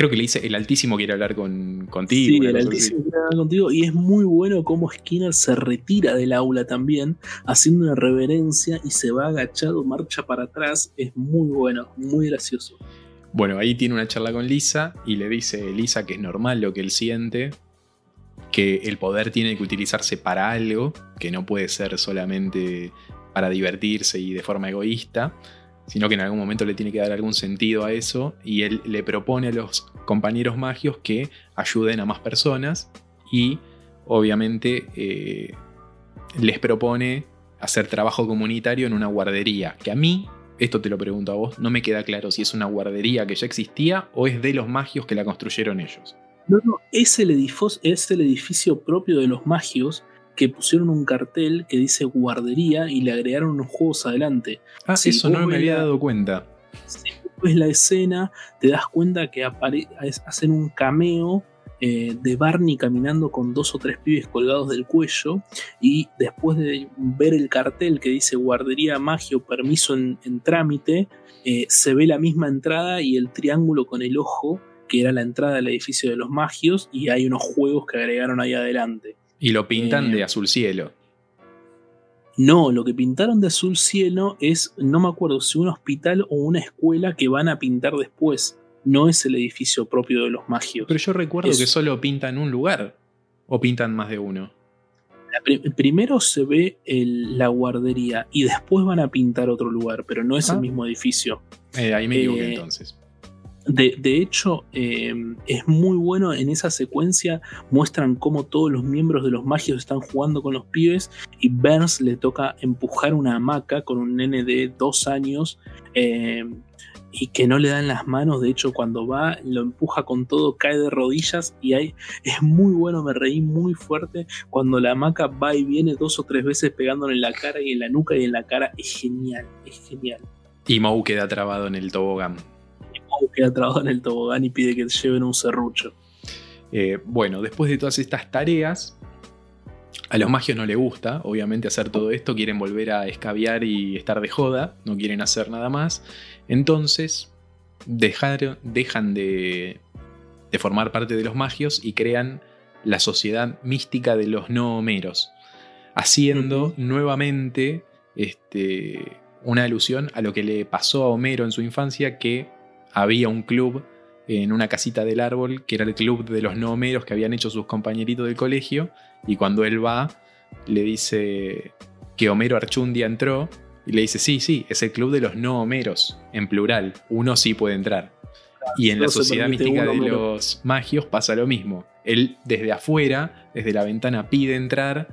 creo que le dice, el Altísimo quiere hablar con, contigo. Sí, el Altísimo quiere hablar contigo. Y es muy bueno cómo Skinner se retira del aula también, haciendo una reverencia y se va agachado, marcha para atrás. Es muy bueno, muy gracioso. Bueno, ahí tiene una charla con Lisa y le dice Lisa que es normal lo que él siente, que el poder tiene que utilizarse para algo, que no puede ser solamente para divertirse y de forma egoísta, sino que en algún momento le tiene que dar algún sentido a eso y él le propone a los compañeros magios que ayuden a más personas y obviamente eh, les propone hacer trabajo comunitario en una guardería, que a mí, esto te lo pregunto a vos, no me queda claro si es una guardería que ya existía o es de los magios que la construyeron ellos. No, no, es el edificio, es el edificio propio de los magios que pusieron un cartel que dice guardería y le agregaron unos juegos adelante. Ah, eso no me había dado cuenta. Si ves la escena, te das cuenta que hacen un cameo eh, de Barney caminando con dos o tres pibes colgados del cuello y después de ver el cartel que dice guardería magio permiso en, trámite, eh, se ve la misma entrada y el triángulo con el ojo que era la entrada del edificio de los magios y hay unos juegos que agregaron ahí adelante. Y lo pintan de eh, azul cielo. No, lo que pintaron de azul cielo es, no me acuerdo si un hospital o una escuela que van a pintar después no es el edificio propio de los magios. Pero yo recuerdo que solo pintan un lugar. ¿O pintan más de uno? primero se ve la guardería y después van a pintar otro lugar, pero no es el ah. mismo edificio. Eh, ahí me equivoqué eh, entonces. De, hecho, eh, es muy bueno en esa secuencia. Muestran cómo todos los miembros de los magios están jugando con los pibes y Burns le toca empujar una hamaca con un nene de dos años y que no le dan las manos. De hecho, cuando va, lo empuja con todo, cae de rodillas y ahí es muy bueno. Me reí muy fuerte cuando la hamaca va y viene dos o tres veces pegándole en la cara y en la nuca y en la cara. Es genial, es genial. Y Mou queda trabado en el tobogán. Queda trabado en el tobogán y pide que lleven un serrucho. Eh, bueno, después de todas estas tareas, a los magios no les gusta, obviamente, hacer todo esto, quieren volver a escabiar y estar de joda, no quieren hacer nada más. Entonces, dejan de, formar parte de los magios y crean la sociedad mística de los no homeros, haciendo nuevamente este, una alusión a lo que le pasó a Homero en su infancia, que había un club en una casita del árbol, que era el club de los no homeros que habían hecho sus compañeritos del colegio, y cuando él va, le dice que Homero Archundia entró y le dice, sí, sí, es el club de los no homeros, en plural, uno sí puede entrar. Y en la sociedad mística de los magios pasa lo mismo. Él desde afuera, desde la ventana, pide entrar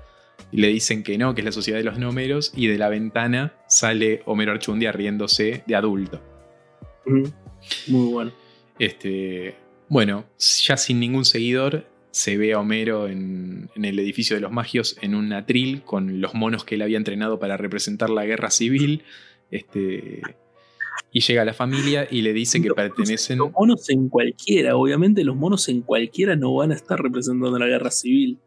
y le dicen que no, que es la sociedad de los no homeros, y de la ventana sale Homero Archundia riéndose de adulto. Muy bueno. Este, bueno, ya sin ningún seguidor, se ve a Homero en, el edificio de los magios en un atril con los monos que él había entrenado para representar la guerra civil. Este, y llega a la familia y le dice que pertenecen. Los monos en cualquiera, obviamente los monos en cualquiera no van a estar representando la guerra civil.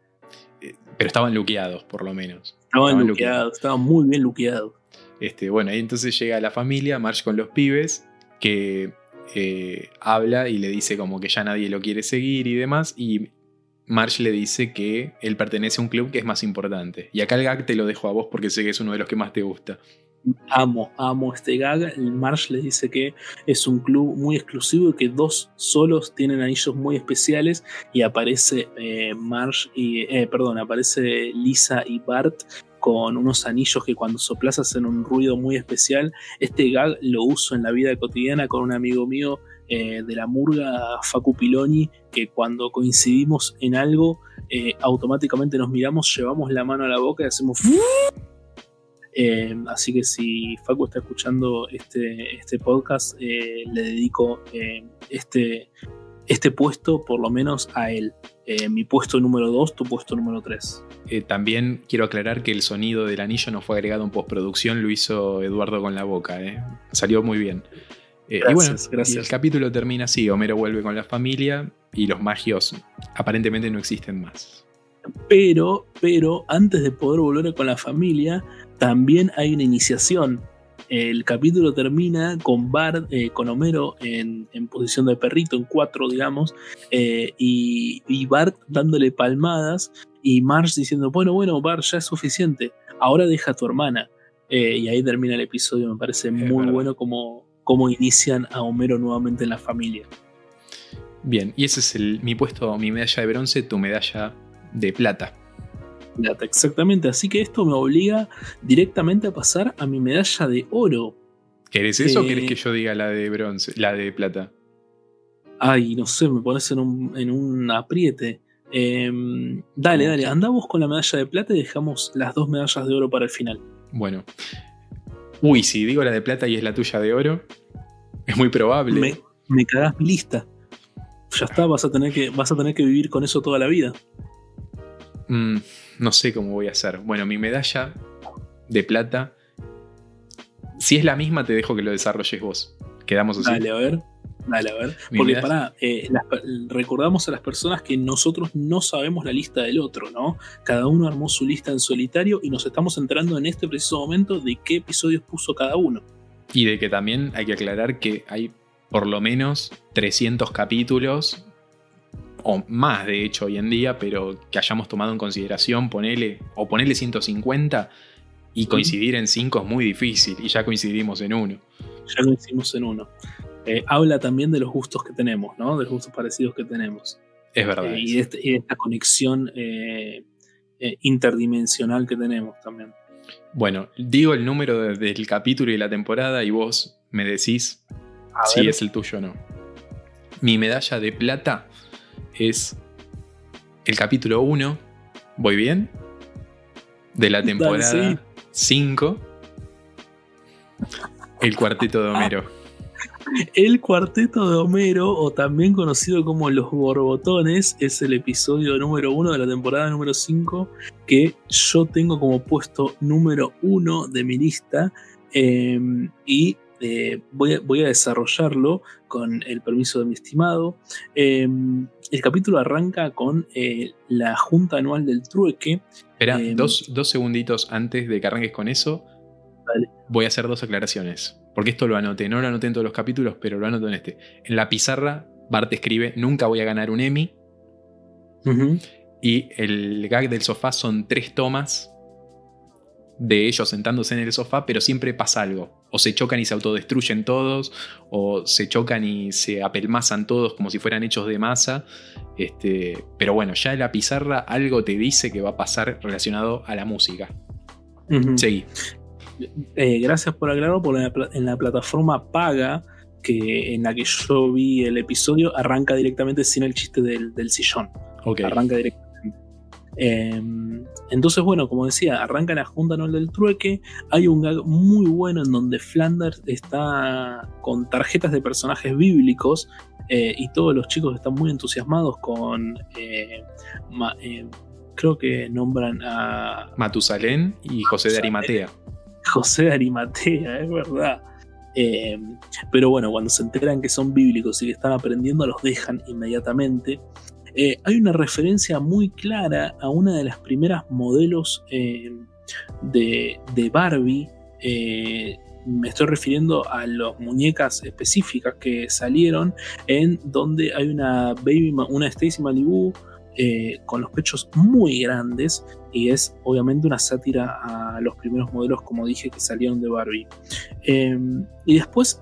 Eh, pero estaban luqueados, por lo menos. Estaban, luqueados, estaban muy bien luqueados. Este, bueno, ahí entonces llega la familia, March con los pibes, que eh, habla y le dice como que ya nadie lo quiere seguir y demás. Y Marsh le dice que él pertenece a un club que es más importante. Y acá el gag te lo dejo a vos porque sé que es uno de los que más te gusta. Amo, amo este gag. Marsh le dice que es un club muy exclusivo y que dos solos tienen anillos muy especiales. Y aparece eh, Marsh y. Eh, perdón, aparece Lisa y Bart con unos anillos que cuando soplas hacen un ruido muy especial. Este gag lo uso en la vida cotidiana con un amigo mío eh, de la murga Facu Piloni, que cuando coincidimos en algo, eh, automáticamente nos miramos, llevamos la mano a la boca y hacemos... Eh, así que si Facu está escuchando este, este podcast, le dedico este, este puesto por lo menos a él. Mi puesto número 2, tu puesto número 3. también quiero aclarar que el sonido del anillo no fue agregado en postproducción, lo hizo Eduardo con la boca. Salió muy bien. Eh, y bueno, el capítulo termina así: Homero vuelve con la familia y los magios aparentemente no existen más. Pero, pero antes de poder volver con la familia, también hay una iniciación. El capítulo termina con Bart, eh, con Homero en, posición de perrito, en cuatro, digamos, eh, y, Bart dándole palmadas y Marge diciendo, bueno, bueno, Bart, ya es suficiente, ahora deja a tu hermana. y ahí termina el episodio, me parece muy bueno como, cómo inician a Homero nuevamente en la familia. Bien, y ese es el, mi puesto, mi medalla de bronce, tu medalla de plata. Plata, exactamente. Así que esto me obliga directamente a pasar a mi medalla de oro. ¿Querés eso o querés que yo diga la de bronce, la de plata? Ay, no sé, me pones en un, en un apriete. Em, dale, dale, andamos con la medalla de plata y dejamos las dos medallas de oro para el final. Bueno. Uy, si digo la de plata y es la tuya de oro, es muy probable. Me, me cagás mi lista. Ya está, vas a tener que, vas a tener que vivir con eso toda la vida. Mm, no sé cómo voy a hacer. Bueno, mi medalla de plata. Si es la misma, te dejo que lo desarrolles vos. Quedamos así. Dale, a ver. Dale, a ver. Porque para eh, recordamos a las personas que nosotros no sabemos la lista del otro, ¿no? Cada uno armó su lista en solitario y nos estamos enterando en este preciso momento de qué episodios puso cada uno. Y de que también hay que aclarar que hay por lo menos 300 capítulos, o más de hecho hoy en día, pero que hayamos tomado en consideración, ponele, o ponerle 150 y coincidir en 5 es muy difícil, y ya coincidimos en uno. Ya coincidimos en uno. Eh, habla también de los gustos que tenemos, ¿no? De los gustos parecidos que tenemos. Es verdad. Eh, y, de este, esta conexión eh, interdimensional que tenemos también. Bueno, digo el número del capítulo y la temporada y vos me decís si es el tuyo o no. Mi medalla de plata es el capítulo 1. ¿Voy bien? De la temporada 5. El cuarteto de Homero. El cuarteto de Homero, o también conocido como Los Borbotones, es el episodio número uno de la temporada número 5 que yo tengo como puesto número uno de mi lista. Em, y eh, voy, a, desarrollarlo con el permiso de mi estimado. Em, el capítulo arranca con eh, la junta anual del trueque. Espera, em, dos, dos segunditos antes de que arranques con eso. Voy a hacer dos aclaraciones. Porque esto lo anoté, no lo anoté en todos los capítulos, pero lo anoto en este. En la pizarra, Bart escribe: Nunca voy a ganar un Emmy. Y el gag del sofá son tres tomas de ellos sentándose en el sofá, pero siempre pasa algo. O se chocan y se autodestruyen todos, o se chocan y se apelmazan todos como si fueran hechos de masa. Este, pero bueno, ya en la pizarra algo te dice que va a pasar relacionado a la música. Seguí. Eh, gracias por aclararlo, porque en la, plataforma paga que en la que yo vi el episodio arranca directamente sin el chiste del, sillón. Arranca directamente. Em, entonces, bueno, como decía, arranca la Junta Anual del Trueque. Hay un gag muy bueno en donde Flanders está con tarjetas de personajes bíblicos eh, y todos los chicos están muy entusiasmados con. Eh, creo que nombran a. Matusalén y José de Arimatea. José de Arimatea, es verdad. Eh, pero bueno, cuando se enteran que son bíblicos y que están aprendiendo, los dejan inmediatamente. Eh, hay una referencia muy clara a una de las primeras modelos eh, de, Barbie. me estoy refiriendo a las muñecas específicas que salieron, en donde hay una baby, una Stacy Malibu con los pechos muy grandes y es obviamente una sátira a los primeros modelos, como dije, que salieron de Barbie. Y después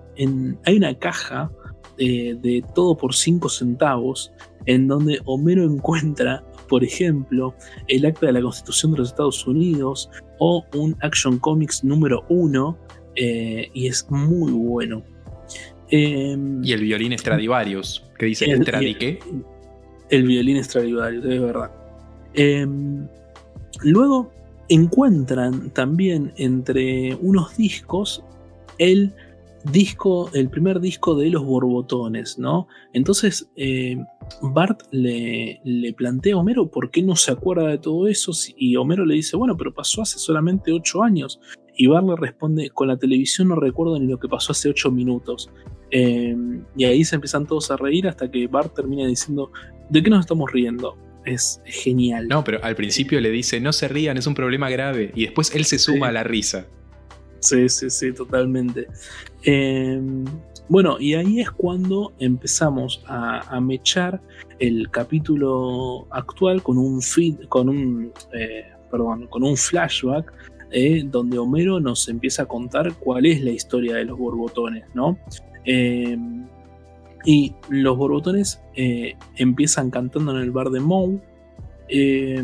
hay una caja eh, de todo por 5 centavos, en donde Homero encuentra, por ejemplo, el acta de la Constitución de los Estados Unidos o un Action Comics número 1, eh, y es muy bueno. Em, y el violín Stradivarius, que dice el, el, el violín Stradivarius, es verdad. Eh, Luego encuentran también entre unos discos el disco, el primer disco de los borbotones, ¿no? Entonces eh, Bart le, le, plantea a Homero por qué no se acuerda de todo eso y Homero le dice, bueno, pero pasó hace solamente ocho años. Y Bart le responde, con la televisión no recuerdo ni lo que pasó hace ocho minutos. Eh, y ahí se empiezan todos a reír hasta que Bart termina diciendo, ¿de qué nos estamos riendo? es genial. No, pero al principio le dice, no se rían, es un problema grave. Y después él se suma a la risa. Sí, sí, sí, totalmente. Em, bueno, y ahí es cuando empezamos a, mechar el capítulo actual con un feed, con un, eh, perdón, con un flashback eh, donde Homero nos empieza a contar cuál es la historia de los borbotones, ¿no? Em, y los borbotones eh, empiezan cantando en el bar de Moe. Eh,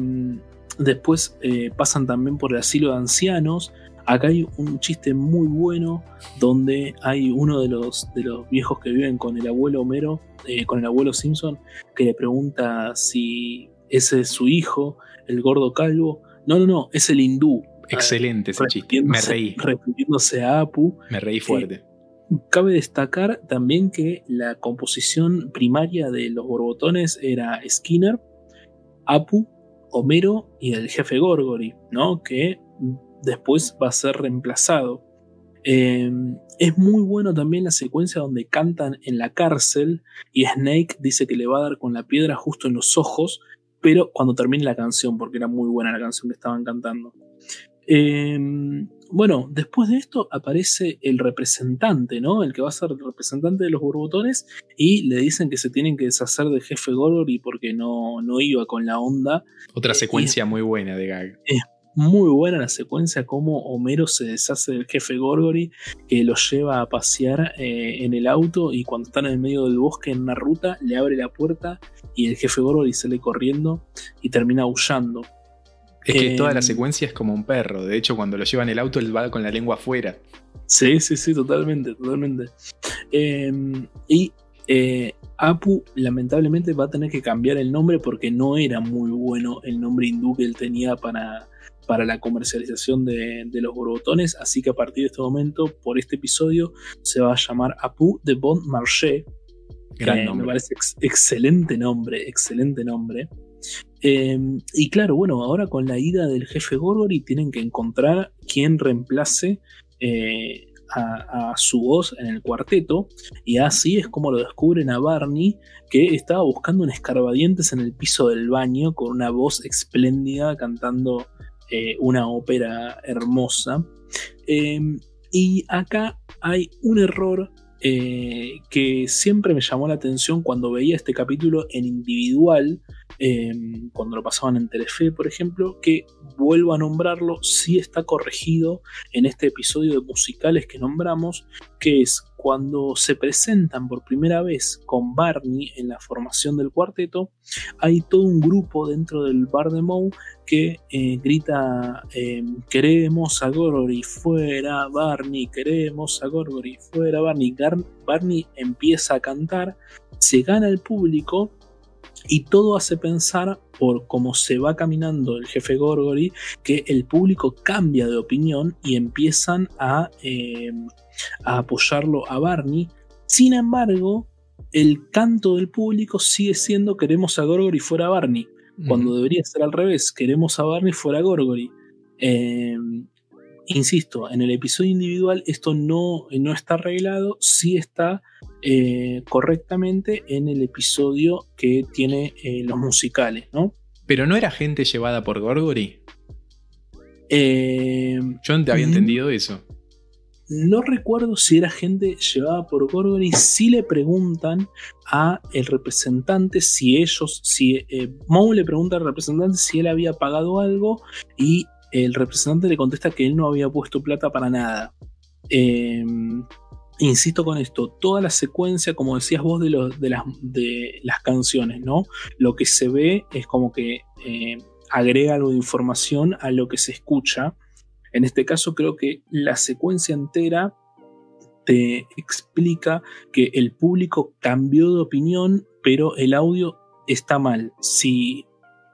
después pasan también por el asilo de ancianos. Acá hay un chiste muy bueno donde hay uno de los, de los viejos que viven con el abuelo Homero, eh, con el abuelo Simpson, que le pregunta si ese es su hijo, el gordo calvo. No, no, no, es el hindú. Excelente ese chiste. Me reí. Refiriéndose a Apu. Me reí fuerte. cabe destacar también que la composición primaria de los borbotones era Skinner, Apu, Homero y el jefe Gorgory, ¿no? Que después va a ser reemplazado. Eh, es muy bueno también la secuencia donde cantan en la cárcel y Snake dice que le va a dar con la piedra justo en los ojos, pero cuando termine la canción, porque era muy buena la canción que estaban cantando. Eh, bueno, después de esto aparece el representante, ¿no? El que va a ser el representante de los borbotones y le dicen que se tienen que deshacer del jefe Gorgory porque no, no iba con la onda. Otra secuencia muy buena de Gag muy buena la secuencia como Homero se deshace del jefe Gorgory que lo lleva a pasear eh, en el auto y cuando están en el medio del bosque en una ruta le abre la puerta y el jefe Gorgory sale corriendo y termina aullando. Es que toda la em, secuencia es como un perro. De hecho, cuando lo lleva en el auto, él va con la lengua afuera. Sí, sí, sí, totalmente, totalmente. Em, y eh, Apu lamentablemente va a tener que cambiar el nombre porque no era muy bueno el nombre hindú que él tenía para, para la comercialización de, los borbotones, así que a partir de este momento, por este episodio, se va a llamar Apu de Bon Marché. Gran nombre. Me parece excelente nombre, excelente nombre. Em, y claro, bueno, ahora con la ida del jefe Gorgory tienen que encontrar quién reemplace eh, a, su voz en el cuarteto. Y así es como lo descubren a Barney, que estaba buscando un escarbadientes en el piso del baño con una voz espléndida cantando eh, una ópera hermosa. Em, y acá hay un error eh, que siempre me llamó la atención cuando veía este capítulo en individual, cuando lo pasaban en Telefe, por ejemplo, que vuelvo a nombrarlo, si está corregido en este episodio de musicales que nombramos, que es cuando se presentan por primera vez con Barney en la formación del cuarteto, hay todo un grupo dentro del bar de Moe que eh, grita em, queremos a Gorgory fuera Barney, queremos a Gorgory fuera Barney. Barney empieza a cantar, se gana el público y todo hace pensar por cómo se va caminando el jefe Gorgory que el público cambia de opinión y empiezan a em, a apoyarlo a Barney. Sin embargo, el canto del público sigue siendo queremos a Gorgory fuera Barney, cuando debería ser al revés, queremos a Barney fuera Gorgory. Em, insisto, en el episodio individual esto no, no está arreglado, sí está eh, correctamente en el episodio que tiene eh, los musicales, ¿no? Pero no era gente llevada por Gorgory. Em, Yo no te había entendido eso. No recuerdo si era gente llevada por Gorgory. Si le preguntan a el representante si ellos, si eh, le pregunta al representante si él había pagado algo y el representante le contesta que él no había puesto plata para nada. Em, insisto con esto, toda la secuencia, como decías vos, de, de, las, de las canciones, ¿no? Lo que se ve es como que eh, agrega algo de información a lo que se escucha. En este caso creo que la secuencia entera te explica que el público cambió de opinión, pero el audio está mal. Si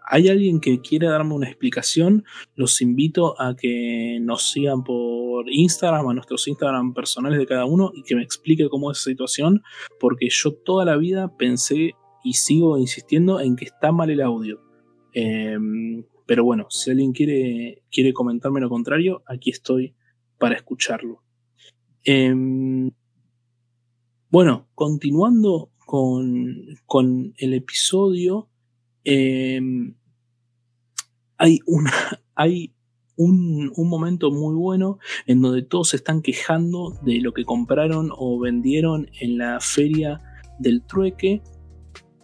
hay alguien que quiere darme una explicación, los invito a que nos sigan por Instagram, a nuestros Instagram personales de cada uno y que me explique cómo es esa situación, porque yo toda la vida pensé y sigo insistiendo en que está mal el audio. Em, pero bueno, si alguien quiere, quiere comentarme lo contrario, aquí estoy para escucharlo. Em, bueno, continuando con, el episodio, em, hay, una, hay un, un, momento muy bueno en donde todos se están quejando de lo que compraron o vendieron en la feria del trueque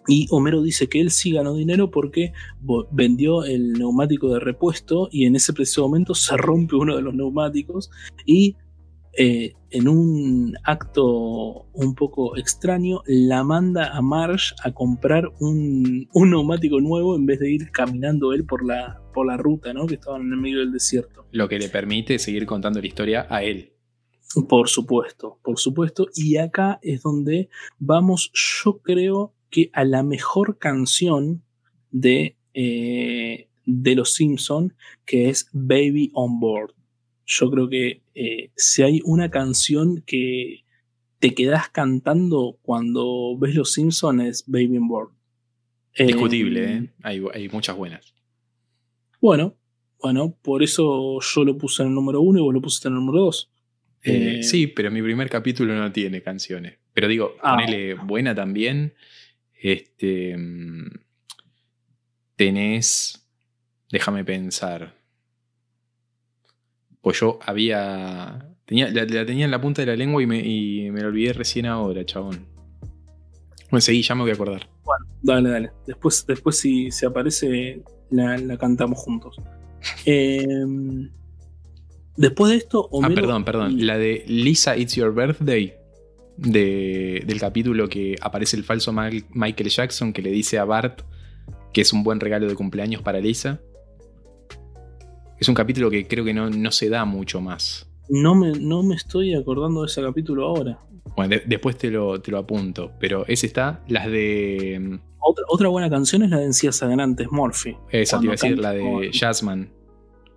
y Homero dice que él sí ganó dinero porque vendió el neumático de repuesto y en ese preciso momento se rompe uno de los neumáticos y eh, en un acto un poco extraño, la manda a Marsh a comprar un, neumático nuevo en vez de ir caminando él por la, por la ruta, ¿no? Que estaban en el medio del desierto. Lo que le permite seguir contando la historia a él. Por supuesto, por supuesto. Y acá es donde vamos, yo creo que a la mejor canción de, eh, de Los Simpson, que es Baby on Board yo creo que eh, si hay una canción que te quedas cantando cuando ves Los Simpsons es Baby. Discutible, em, ¿eh? Hay, muchas buenas. Bueno, bueno, por eso yo lo puse en el número uno y vos lo pusiste en el número dos. Eh, sí, pero mi primer capítulo no tiene canciones. Pero digo, ah. ponele buena también. Este. Mm, tenés. Déjame pensar. Pues yo había. Tenía, la, tenía en la punta de la lengua y me, y me la olvidé recién ahora, chabón. Bueno, seguí, ya me voy a acordar. Bueno, dale, dale. Después, después si, se aparece, la, cantamos juntos. Em, después de esto. ah, perdón, perdón. La de Lisa It's Your Birthday. De, del capítulo que aparece el falso Michael Jackson que le dice a Bart que es un buen regalo de cumpleaños para Lisa. Es un capítulo que creo que no, se da mucho más. No me, no me estoy acordando de ese capítulo ahora. Bueno, después te lo, te lo apunto. Pero ese está, las de. Otra, otra buena canción es la de Encías Sangrantes, Morphy. Esa te iba a decir, la de Jazzman.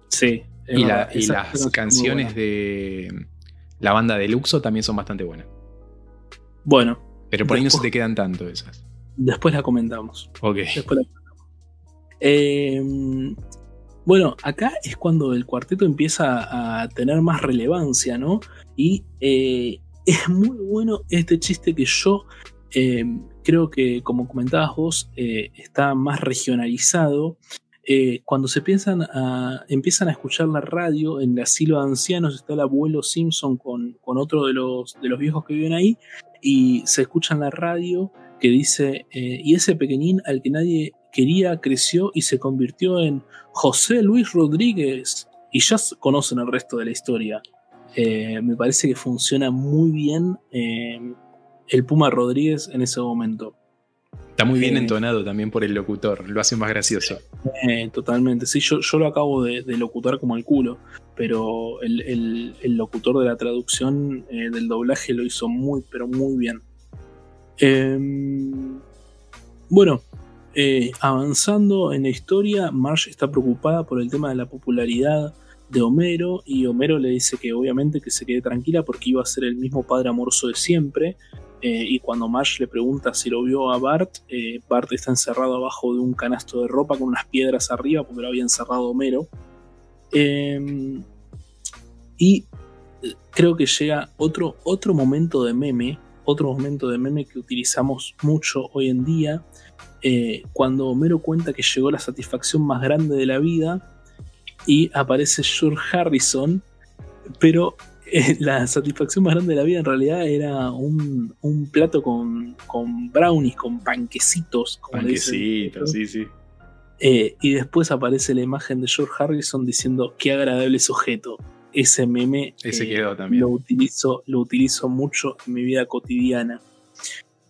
Sí. Y, las canciones de la banda de Luxo también son bastante buenas. Bueno. Pero por ahí no se te quedan tanto esas. Después la comentamos. Ok. Después la comentamos. Eh, bueno, acá es cuando el cuarteto empieza a tener más relevancia, ¿no? Y eh, es muy bueno este chiste que yo eh, creo que, como comentabas vos, eh, está más regionalizado. cuando se piensan a, empiezan a escuchar la radio en el asilo de ancianos, está el abuelo Simpson con, con otro de los, de los viejos que viven ahí, y se escucha en la radio que dice, y ese pequeñín al que nadie quería, creció y se convirtió en José Luis Rodríguez. Y ya conocen el resto de la historia. Eh, me parece que funciona muy bien eh, el Puma Rodríguez en ese momento. Está muy bien eh, entonado también por el locutor, lo hace más gracioso. totalmente, sí, yo, yo, lo acabo de, locutar como el culo, pero el, el locutor de la traducción del doblaje lo hizo muy, pero muy bien. bueno, eh, avanzando en la historia, Marge está preocupada por el tema de la popularidad de Homero y Homero le dice que obviamente que se quede tranquila porque iba a ser el mismo padre amoroso de siempre. Eh, y cuando Marge le pregunta si lo vio a Bart, eh, Bart está encerrado abajo de un canasto de ropa con unas piedras arriba porque lo había encerrado Homero. Em, y creo que llega otro, otro momento de meme, otro momento de meme que utilizamos mucho hoy en día, eh, cuando Homero cuenta que llegó la satisfacción más grande de la vida y aparece George Harrison, pero eh, la satisfacción más grande de la vida en realidad era un, plato con, brownies, con panquecitos. Como panquecitos, sí, sí. Eh, y después aparece la imagen de George Harrison diciendo qué agradable sujeto. Ese meme Ese quedó también. Lo utilizo, lo utilizo mucho en mi vida cotidiana.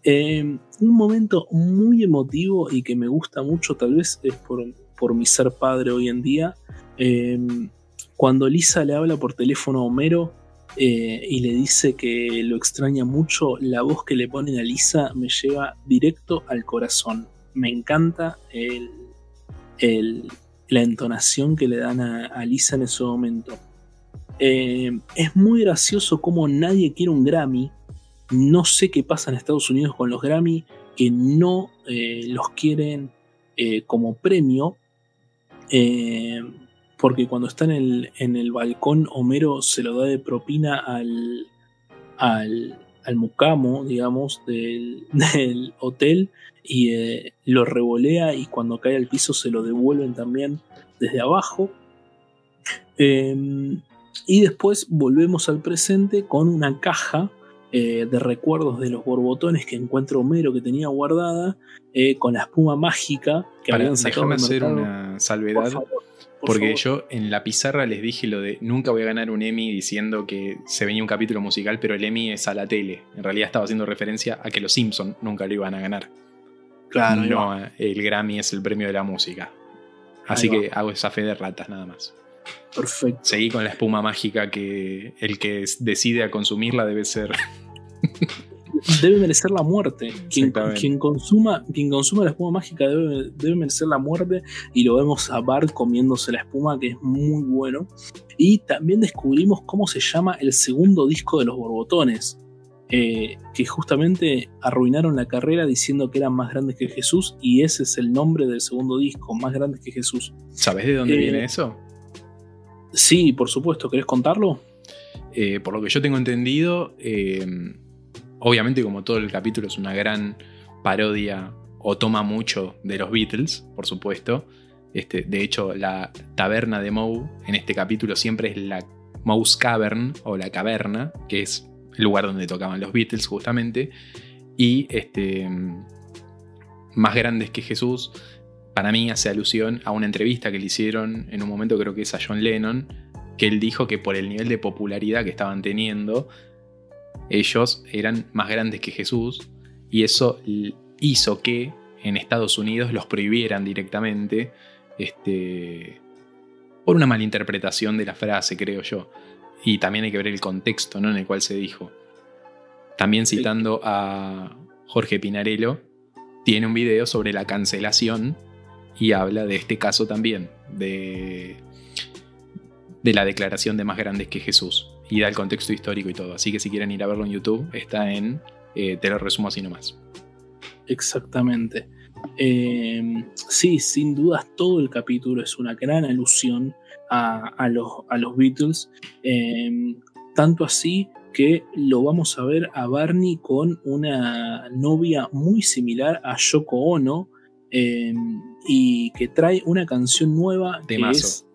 Eh, un momento muy emotivo y que me gusta mucho, tal vez es por, mi ser padre hoy en día. Eh, cuando Lisa le habla por teléfono a Homero eh, y le dice que lo extraña mucho, la voz que le ponen a Lisa me lleva directo al corazón. Me encanta la entonación que le dan a, Lisa en ese momento. es muy gracioso como nadie quiere un Grammy no sé qué pasa en Estados Unidos con los Grammy, que no eh, los quieren eh, como premio, eh, porque cuando está en el, en el, balcón, Homero se lo da de propina al, al, mucamo, digamos, del, del hotel y lo revolea y cuando cae al piso se lo devuelven también desde abajo. y después volvemos al presente con una caja eh, de recuerdos de los borbotones que encuentra Homero que tenía guardada eh, con la espuma mágica que habían sacado. Déjame hacer una salvedad. Porque yo en la pizarra les dije lo de nunca voy a ganar un Emmy diciendo que se venía un capítulo musical, pero el Emmy es a la tele. En realidad estaba haciendo referencia a que los Simpsons nunca lo iban a ganar. Claro. No, el Grammy es el premio de la música. Así que hago esa fe de ratas nada más. Perfecto. Seguí con la espuma mágica que el que decide a consumirla debe ser. debe merecer la muerte. Quien, consuma, quien consuma la espuma mágica debe, debe, merecer la muerte. Y lo vemos a Bart comiéndose la espuma, que es muy bueno. Y también descubrimos cómo se llama el segundo disco de los borbotones. Eh, que justamente arruinaron la carrera diciendo que eran más grandes que Jesús. Y ese es el nombre del segundo disco, Más grandes que Jesús. ¿Sabes de dónde eh, viene eso? Sí, por supuesto. ¿Querés contarlo? Eh, por lo que yo tengo entendido, obviamente como todo el capítulo es una gran parodia o toma mucho de los Beatles, por supuesto. Este, de hecho, la taberna de Moe en este capítulo siempre es la Moe's Cavern o la caverna, que es el lugar donde tocaban los Beatles justamente. Y este, más grandes que Jesús, para mí hace alusión a una entrevista que le hicieron en un momento, creo que es a John Lennon, que él dijo que por el nivel de popularidad que estaban teniendo, ellos eran más grandes que Jesús y eso hizo que en Estados Unidos los prohibieran directamente este, por una malinterpretación de la frase, creo yo. Y también hay que ver el contexto ¿no? en el cual se dijo. También citando a Jorge Pinarello, tiene un video sobre la cancelación y habla de este caso también, de, de la declaración de más grandes que Jesús y da el contexto histórico y todo. Así que si quieren ir a verlo en YouTube, está en. Eh, te lo resumo así nomás. Exactamente. Eh, sí, sin dudas todo el capítulo es una gran alusión a, los, a los, Beatles. Eh, tanto así que lo vamos a ver a Barney con una novia muy similar a Yoko Ono y que trae una canción nueva que es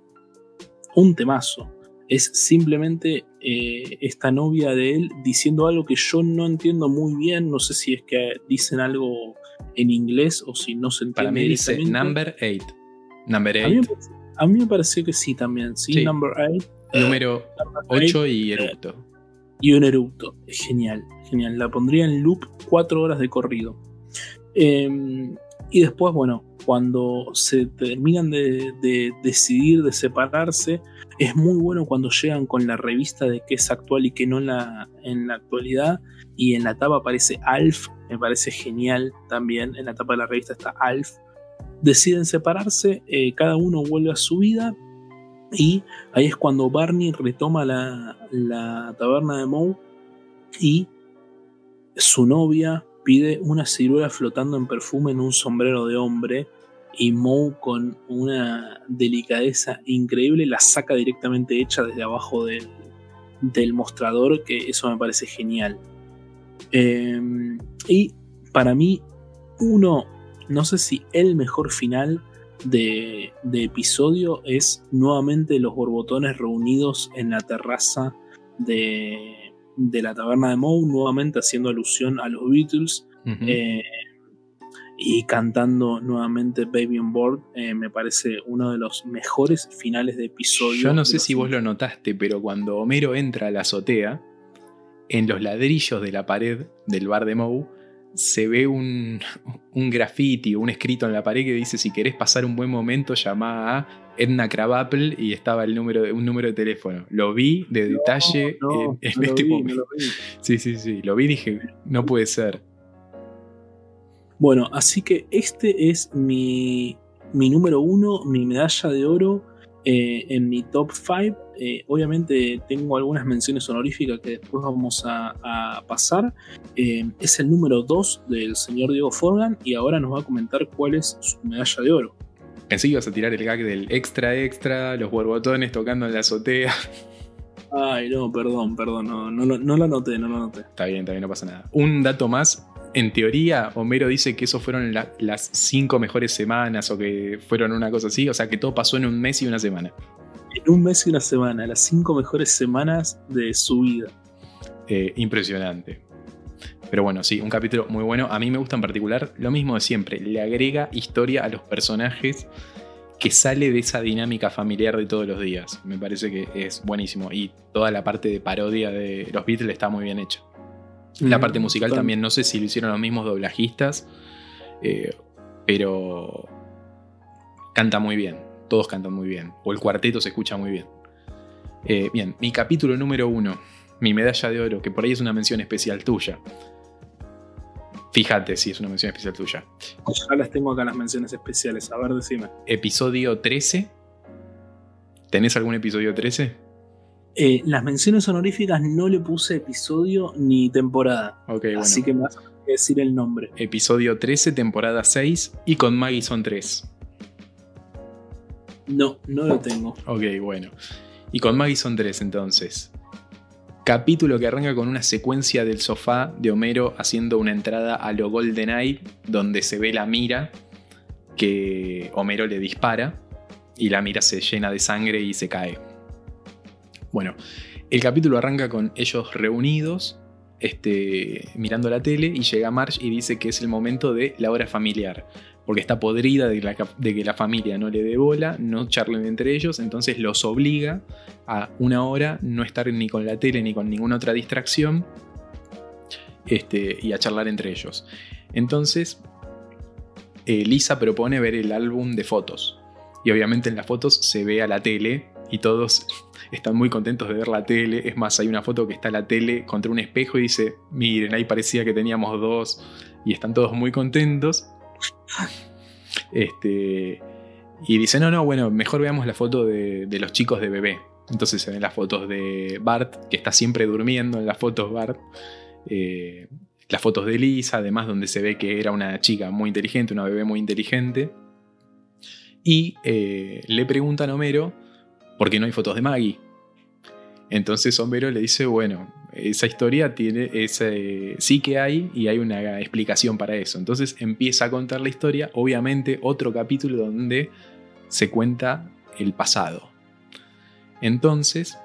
un temazo es simplemente eh, esta novia de él diciendo algo que yo no entiendo muy bien. No sé si es que dicen algo en inglés o si no se entiende. Para mí dice number 8. Number 8. A mí, me pareció que sí también. Sí, number 8. Número 8 y eh, eructo. y un eructo. Genial, genial. La pondría en loop 4 horas de corrido. Em, y después, bueno, cuando se terminan de, decidir de separarse, es muy bueno cuando llegan con la revista de qué es actual y qué no en la, en la actualidad. Y en la tapa aparece Alf, me parece genial también. En la tapa de la revista está Alf. Deciden separarse, eh, cada uno vuelve a su vida. Y ahí es cuando Barney retoma la, la taberna de Moe y su novia pide una ciruela flotando en perfume en un sombrero de hombre y Moe con una delicadeza increíble la saca directamente hecha desde abajo del, mostrador, que eso me parece genial. Em, y para mí, uno, no sé si el mejor final de, episodio es nuevamente los borbotones reunidos en la terraza de, la taberna de Moe, nuevamente haciendo alusión a los Beatles y cantando nuevamente Baby on Board eh, me parece uno de los mejores finales de episodio. Yo no sé si vos lo notaste, pero cuando Homero entra a la azotea, en los ladrillos de la pared del bar de Moe se ve un, un graffiti, un escrito en la pared que dice si querés pasar un buen momento llama a Edna Crabapple y estaba el número de, un número de teléfono. Lo vi de detalle en, este momento. Sí, sí, sí, lo vi y dije, no puede ser. Bueno, así que este es mi, mi número uno, mi medalla de oro eh, en mi top 5. Eh, obviamente tengo algunas menciones honoríficas que después vamos a, pasar. Eh, es el número 2 del señor Diego Forgan y ahora nos va a comentar cuál es su medalla de oro. Pensé que ibas a tirar el gag del extra extra, los borbotones tocando en la azotea. Ay, no, perdón, perdón, no, no, no, lo noté, no lo noté. Está bien, bien, no pasa nada. Un dato más, en teoría, Homero dice que eso fueron las cinco mejores semanas o que fueron una cosa así, o sea que todo pasó en un mes y una semana. En un mes y una semana, las cinco mejores semanas de su vida. Eh, impresionante. Pero bueno, sí, un capítulo muy bueno. A mí me gusta en particular lo mismo de siempre. Le agrega historia a los personajes que sale de esa dinámica familiar de todos los días. Me parece que es buenísimo. Y toda la parte de parodia de los Beatles está muy bien hecha. La parte musical también, no sé si lo hicieron los mismos doblajistas, eh, pero canta muy bien. Todos cantan muy bien. O el cuarteto se escucha muy bien. Eh, bien, mi capítulo número uno, mi medalla de oro, que por ahí es una mención especial tuya. Fíjate si es una mención especial tuya. Ya las tengo acá las menciones especiales, a ver, decime. Episodio 13. ¿Tenés algún episodio 13? Eh, las menciones honoríficas no le puse episodio ni temporada. Así que me vas a decir el nombre. Episodio 13, temporada 6 y con Maggie son 3. No, no lo tengo. Ok, bueno. Y con Maggie son 3 entonces. Capítulo que arranca con una secuencia del sofá de Homero haciendo una entrada a lo Golden Eye, donde se ve la mira que Homero le dispara y la mira se llena de sangre y se cae. Bueno, el capítulo arranca con ellos reunidos, este, mirando la tele, y llega Marge y dice que es el momento de la hora familiar. Porque está podrida de, que la familia no le dé bola, no charlen entre ellos, entonces los obliga a una hora no estar ni con la tele ni con ninguna otra distracción este, y a charlar entre ellos. Entonces, eh, Lisa propone ver el álbum de fotos. Y obviamente en las fotos se ve a la tele y todos están muy contentos de ver la tele. Es más, hay una foto que está la tele contra un espejo y dice, miren, ahí parecía que teníamos dos y están todos muy contentos. Este, y dice, no, no, bueno, mejor veamos la foto de, los chicos de bebé. Entonces se ven las fotos de Bart, que está siempre durmiendo en las fotos Bart. Eh, las fotos de Lisa, además donde se ve que era una chica muy inteligente, una bebé muy inteligente. Y eh, le preguntan a Homero porque no hay fotos de Maggie. Entonces Homero le dice, bueno, esa historia tiene, ese, sí que hay y hay una explicación para eso. Entonces empieza a contar la historia, obviamente otro capítulo donde se cuenta el pasado. Entonces,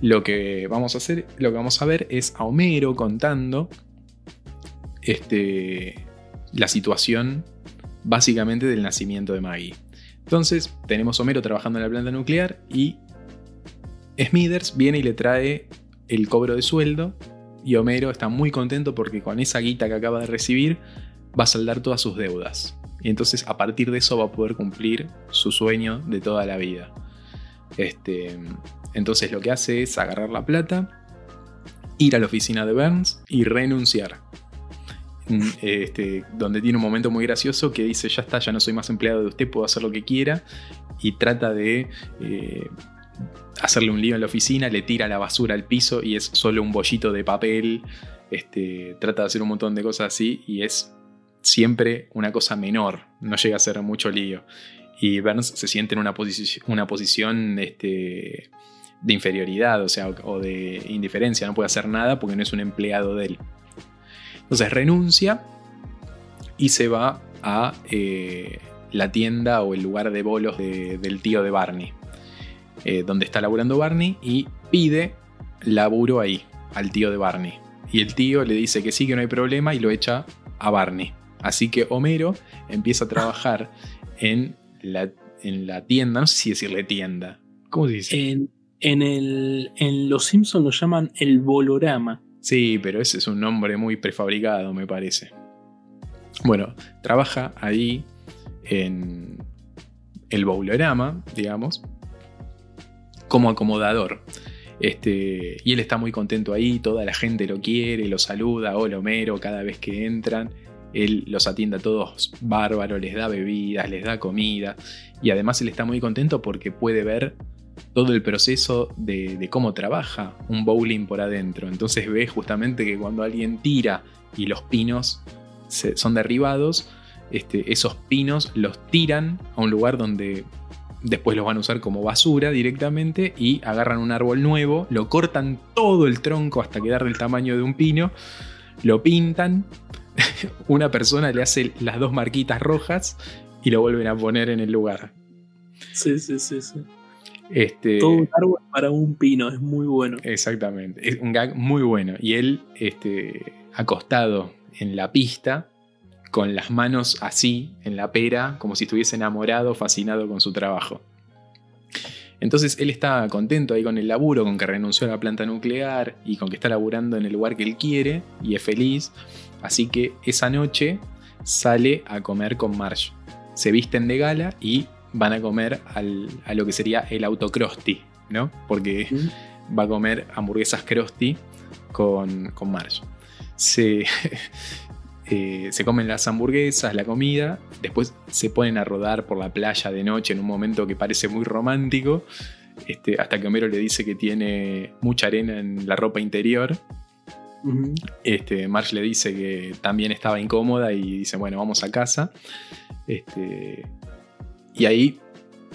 lo que vamos a hacer, lo que vamos a ver es a Homero contando este, la situación básicamente del nacimiento de Maggie. Entonces, tenemos Homero trabajando en la planta nuclear y Smithers viene y le trae el cobro de sueldo y Homero está muy contento porque con esa guita que acaba de recibir va a saldar todas sus deudas. Y entonces a partir de eso va a poder cumplir su sueño de toda la vida. Este, entonces lo que hace es agarrar la plata, ir a la oficina de Burns y renunciar. Este, donde tiene un momento muy gracioso que dice, ya está, ya no soy más empleado de usted, puedo hacer lo que quiera, y trata de eh, hacerle un lío en la oficina, le tira la basura al piso y es solo un bollito de papel, este, trata de hacer un montón de cosas así y es siempre una cosa menor, no llega a ser mucho lío. Y Burns se siente en una, posición, una posición este, de inferioridad, o sea, o de indiferencia, no puede hacer nada porque no es un empleado de él. Entonces renuncia y se va a eh, la tienda o el lugar de bolos del tío de Barney, eh, donde está laburando Barney y pide laburo ahí, al tío de Barney. Y el tío le dice que sí, que no hay problema y lo echa a Barney. Así que Homero empieza a trabajar en la, en la tienda, no sé si decirle tienda. ¿Cómo se dice? En, en, el, en Los Simpsons lo llaman el bolorama. Sí, pero ese es un nombre muy prefabricado, me parece. Bueno, trabaja ahí en el Bowlerama, digamos, como acomodador. Este, y él está muy contento ahí, toda la gente lo quiere, lo saluda, hola Homero, cada vez que entran. Él los atiende a todos bárbaro, les da bebidas, les da comida. Y además él está muy contento porque puede ver todo el proceso de, cómo trabaja un bowling por adentro. Entonces ves justamente que cuando alguien tira y los pinos son derribados, este, esos pinos los tiran a un lugar donde después los van a usar como basura directamente y agarran un árbol nuevo, lo cortan todo el tronco hasta quedar del tamaño de un pino, lo pintan, una persona le hace las dos marquitas rojas y lo vuelven a poner en el lugar. Sí, sí, sí, sí. Este, Todo un árbol para un pino, es muy bueno. Exactamente, es un gag muy bueno. Y él, este, acostado en la pista, con las manos así en la pera, como si estuviese enamorado, fascinado con su trabajo. Entonces él está contento ahí con el laburo, con que renunció a la planta nuclear y con que está laburando en el lugar que él quiere y es feliz. Así que esa noche sale a comer con Marge. Se visten de gala y van a comer a lo que sería el autocrosti, ¿no? Porque va a comer hamburguesas Krusty con, con Marge. Se, eh, se comen las hamburguesas, la comida, después se ponen a rodar por la playa de noche en un momento que parece muy romántico, este, hasta que Homero le dice que tiene mucha arena en la ropa interior. este, Marge le dice que también estaba incómoda y dice, bueno, vamos a casa. Este, y ahí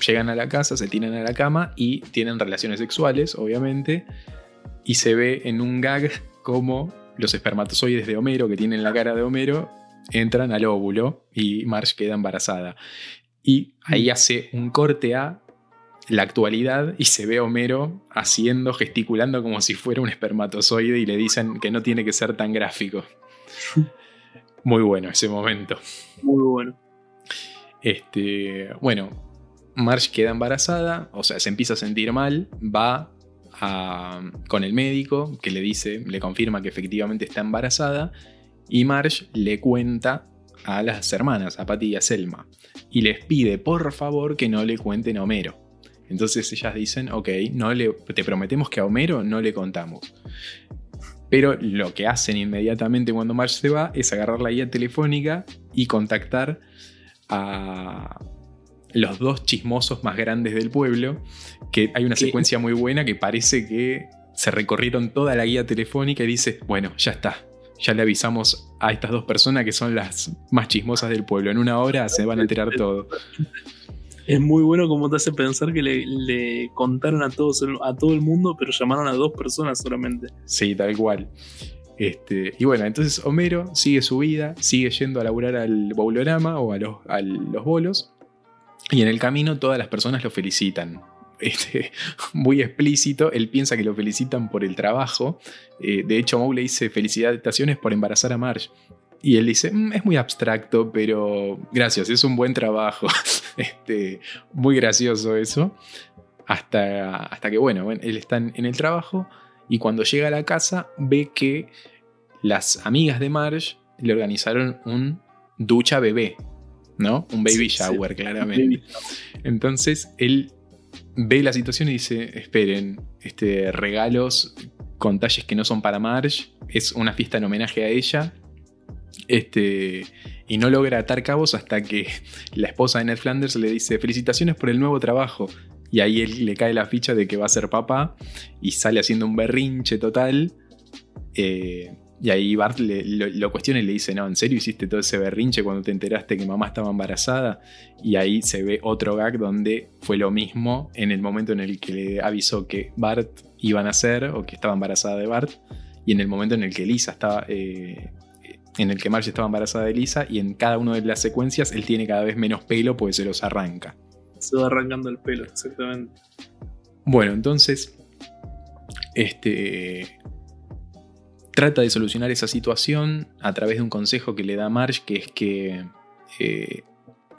llegan a la casa, se tiran a la cama y tienen relaciones sexuales, obviamente. Y se ve en un gag como los espermatozoides de Homero, que tienen la cara de Homero, entran al óvulo y Marge queda embarazada. Y ahí hace un corte a la actualidad y se ve a Homero haciendo, gesticulando como si fuera un espermatozoide y le dicen que no tiene que ser tan gráfico. Muy bueno ese momento. Muy bueno. Este, bueno, Marge queda embarazada, o sea, se empieza a sentir mal, va con el médico que le dice, le confirma que efectivamente está embarazada y Marge le cuenta a las hermanas, a Patty y a Selma, y les pide por favor que no le cuenten a Homero. Entonces ellas dicen, ok, no le, te prometemos que a Homero no le contamos. Pero lo que hacen inmediatamente cuando Marge se va es agarrar la guía telefónica y contactar a, los dos chismosos más grandes del pueblo, que hay una secuencia muy buena que parece que se recorrieron toda la guía telefónica y dice, bueno, ya está, ya le avisamos a estas dos personas que son las más chismosas del pueblo, en una hora se van a enterar todo. Es muy bueno como te hace pensar que le, contaron a, todos, a todo el mundo, pero llamaron a dos personas solamente. Sí, tal cual. Este, y bueno, entonces Homero sigue su vida, sigue yendo a laburar al Boulorama o a los, a los bolos. Y en el camino todas las personas lo felicitan. Este, muy explícito, él piensa que lo felicitan por el trabajo. Eh, de hecho, Moe le dice felicitaciones por embarazar a Marge. Y él dice, mm, es muy abstracto, pero gracias, es un buen trabajo. este, muy gracioso eso. Hasta, hasta que, bueno, él está en el trabajo y cuando llega a la casa ve que las amigas de Marge le organizaron un ducha bebé. ¿no? Un baby shower, claramente. Entonces él ve la situación y dice, esperen, este, regalos con talles que no son para Marge, es una fiesta en homenaje a ella. Este, y no logra atar cabos hasta que la esposa de Ned Flanders le dice, felicitaciones por el nuevo trabajo. Y ahí él le cae la ficha de que va a ser papá y sale haciendo un berrinche total. Eh, y ahí Bart lo, cuestiona y le dice, no, ¿en serio hiciste todo ese berrinche cuando te enteraste que mamá estaba embarazada? Y ahí se ve otro gag donde fue lo mismo en el momento en el que le avisó que Bart iba a nacer o que estaba embarazada de Bart. Y en el momento en el que Lisa estaba... Eh, en el que Marge estaba embarazada de Lisa y en cada una de las secuencias él tiene cada vez menos pelo porque se los arranca. Se va arrancando el pelo, exactamente. Bueno, entonces, este, trata de solucionar esa situación a través de un consejo que le da Marge, que es que eh,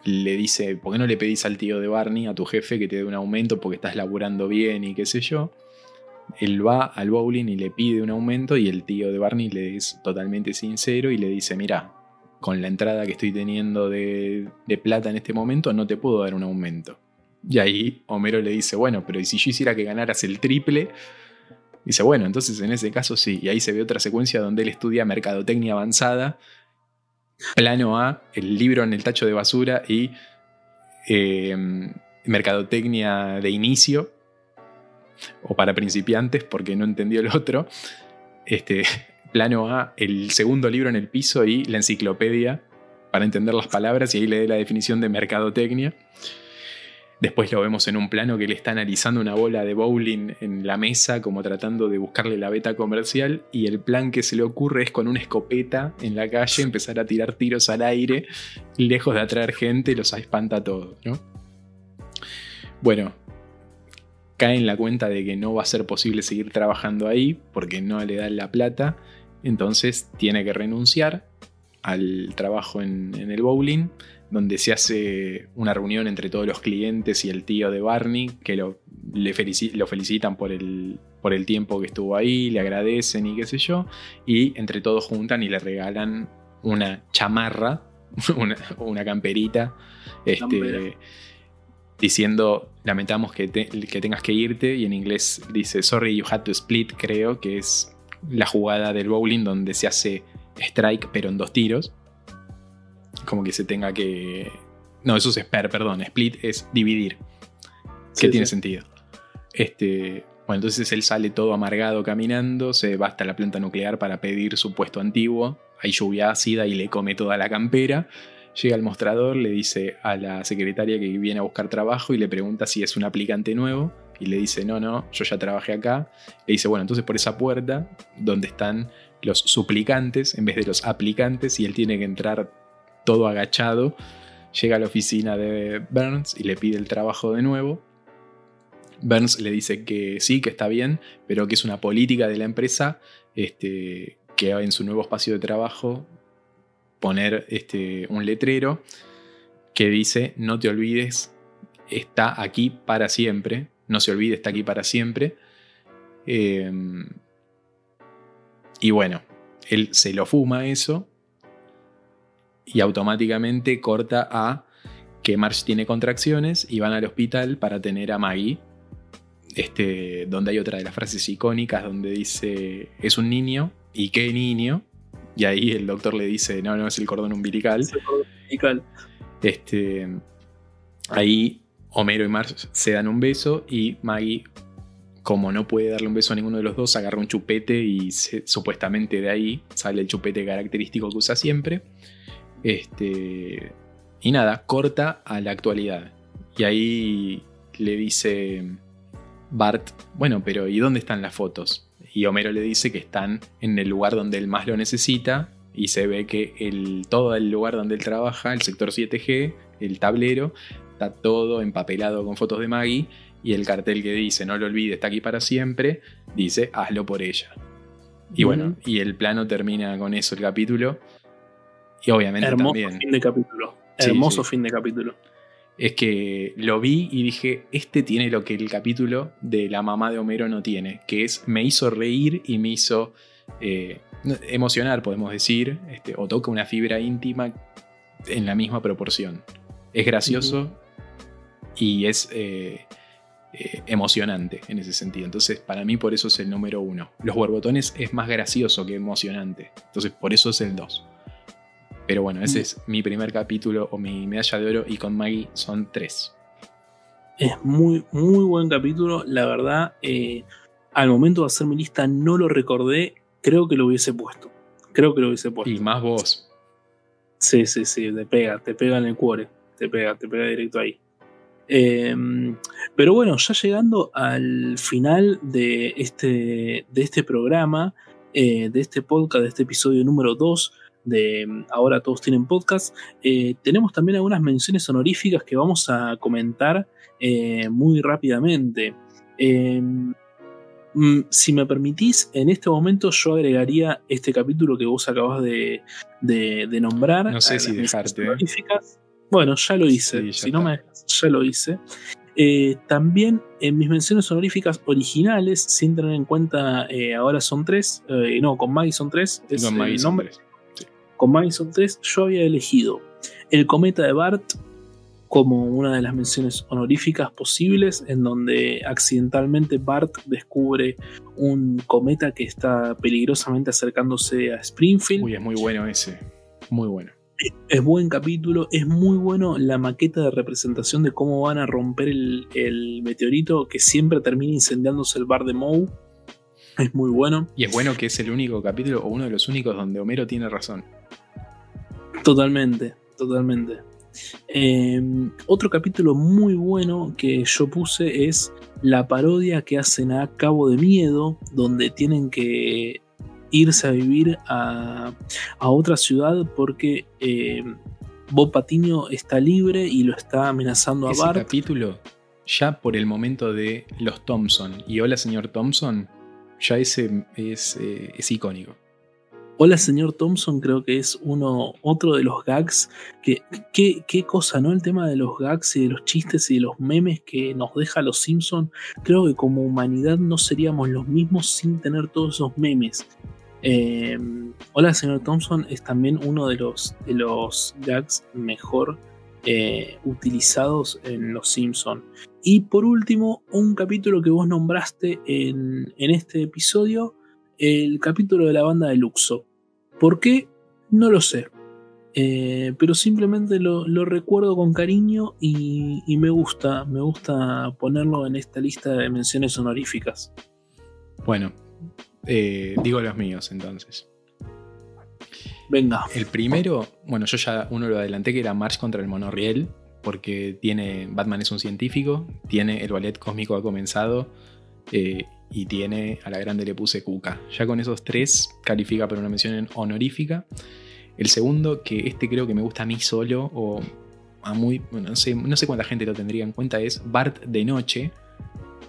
le dice, ¿por qué no le pedís al tío de Barney, a tu jefe, que te dé un aumento porque estás laburando bien y qué sé yo? Él va al bowling y le pide un aumento y el tío de Barney le es totalmente sincero y le dice, mira, con la entrada que estoy teniendo de, plata en este momento no te puedo dar un aumento. Y ahí Homero le dice, bueno, pero ¿y si yo hiciera que ganaras el triple? Dice, bueno, entonces en ese caso sí. Y ahí se ve otra secuencia donde él estudia mercadotecnia avanzada. Plano A, el libro en el tacho de basura y eh, mercadotecnia de inicio. O para principiantes, porque no entendió el otro. Este, plano A, el segundo libro en el piso y la enciclopedia para entender las palabras y ahí le dé la definición de mercadotecnia. Después lo vemos en un plano que le está analizando una bola de bowling en la mesa, como tratando de buscarle la beta comercial. Y el plan que se le ocurre es con una escopeta en la calle empezar a tirar tiros al aire, lejos de atraer gente, los espanta a todos, ¿no? Bueno, cae en la cuenta de que no va a ser posible seguir trabajando ahí porque no le dan la plata. Entonces tiene que renunciar al trabajo en, el bowling, donde se hace una reunión entre todos los clientes y el tío de Barney, que lo, le lo felicitan por el, por el tiempo que estuvo ahí, le agradecen y qué sé yo, y entre todos juntan y le regalan una chamarra, una, una camperita, este, diciendo, lamentamos que, que tengas que irte, y en inglés dice, sorry, you had to split, creo, que es la jugada del bowling donde se hace strike, pero en dos tiros. Como que se tenga que. No, eso es spare, perdón. Split es dividir. Que tiene sentido. Este. Bueno, entonces él sale todo amargado caminando, se va hasta la planta nuclear para pedir su puesto antiguo. Hay lluvia ácida y le come toda la campera. Llega al mostrador, le dice a la secretaria que viene a buscar trabajo y le pregunta si es un aplicante nuevo. Y le dice, no, no, yo ya trabajé acá. Le dice, bueno, entonces por esa puerta, donde están los suplicantes en vez de los aplicantes y él tiene que entrar todo agachado. Llega a la oficina de Burns y le pide el trabajo de nuevo. Burns le dice que sí, que está bien, pero que es una política de la empresa este, que en su nuevo espacio de trabajo poner este, un letrero que dice no te olvides, está aquí para siempre, no se olvide, está aquí para siempre. Eh, y bueno, él se lo fuma eso y automáticamente corta a que Marge tiene contracciones y van al hospital para tener a Maggie. Este, donde hay otra de las frases icónicas donde dice, es un niño, ¿y qué niño? Y ahí el doctor le dice, no, no es el cordón umbilical. Es el cordón umbilical. Este, ahí Homero y Marge se dan un beso y Maggie como no puede darle un beso a ninguno de los dos, agarra un chupete y supuestamente de ahí sale el chupete característico que usa siempre. Este, y nada, corta a la actualidad. Y ahí le dice Bart, bueno, pero ¿y dónde están las fotos? Y Homero le dice que están en el lugar donde él más lo necesita. Y se ve que el, todo el lugar donde él trabaja, el sector 7G, el tablero, está todo empapelado con fotos de Maggie y el cartel que dice no lo olvides, está aquí para siempre, dice hazlo por ella. Y bueno, y el plano termina con eso el capítulo. Y obviamente Hermoso fin de capítulo. Hermoso fin de capítulo. Es que lo vi y dije, este tiene lo que el capítulo de la mamá de Homero no tiene, que es me hizo reír y me hizo eh, emocionar, podemos decir, este, o toca una fibra íntima en la misma proporción. Es gracioso y es... Eh, eh, emocionante en ese sentido. Entonces, para mí, por eso es el número uno. Los borbotones es más gracioso que emocionante. Entonces, por eso es el dos. Pero bueno, ese mm. es mi primer capítulo o mi medalla de oro y con Maggie son tres. Es muy, muy buen capítulo. La verdad, eh, al momento de hacer mi lista no lo recordé. Creo que lo hubiese puesto. Creo que lo hubiese puesto. Y más vos. Sí, sí, sí. Te pega, te pega en el cuore. Te pega, te pega directo ahí. Em, pero bueno, ya llegando al final de este, de este programa, eh, de este podcast, de este episodio número 2 de em, Ahora todos tienen podcast, eh, tenemos también algunas menciones honoríficas que vamos a comentar eh, muy rápidamente. Em, mm, si me permitís, en este momento yo agregaría este capítulo que vos acabas de, nombrar. No sé si dejarte. Bueno, ya lo hice. si no me ya lo hice. Eh, también en mis menciones honoríficas originales, sin tener en cuenta, eh, ahora son tres, eh, no, con Maggie son tres, es con Maggie nombre. Con Maggie son tres, yo había elegido el cometa de Bart como una de las menciones honoríficas posibles, en donde accidentalmente Bart descubre un cometa que está peligrosamente acercándose a Springfield. Uy, es muy bueno ese, muy bueno es buen capítulo, es muy bueno la maqueta de representación de cómo van a romper el, meteorito que siempre termina incendiándose el bar de Moe. Es muy bueno. Y es bueno que es el único capítulo o uno de los únicos donde Homero tiene razón. Totalmente, totalmente. Em, otro capítulo muy bueno que yo puse es la parodia que hacen a Cabo de Miedo, donde tienen que irse a vivir a, otra ciudad porque eh, Bob Patiño está libre y lo está amenazando a Bart. capítulo, ya por el momento de los Thompson y Hola señor Thompson, ya ese es, eh, es icónico. Hola señor Thompson creo que es uno, otro de los gags, que qué cosa, ¿no? El tema de los gags y de los chistes y de los memes que nos deja los Simpson, creo que como humanidad no seríamos los mismos sin tener todos esos memes. Eh, Hola señor Thompson es también uno de los, de los gags mejor eh, utilizados en Los Simpson. Y por último, un capítulo que vos nombraste en, este episodio, el capítulo de la banda de Luxo. ¿Por qué? No lo sé. Eh, pero simplemente lo, recuerdo con cariño y, me gusta, me gusta ponerlo en esta lista de menciones honoríficas. Bueno, eh, digo los míos entonces. Venga. El primero, bueno, yo ya uno lo adelanté que era March contra el monorriel, porque tiene Batman es un científico, tiene el ballet cósmico ha comenzado eh, y tiene a la grande le puse Kuka. Ya con esos tres califica para una mención honorífica. El segundo, que este creo que me gusta a mí solo, o a muy, no sé, no sé cuánta gente lo tendría en cuenta, es Bart de Noche,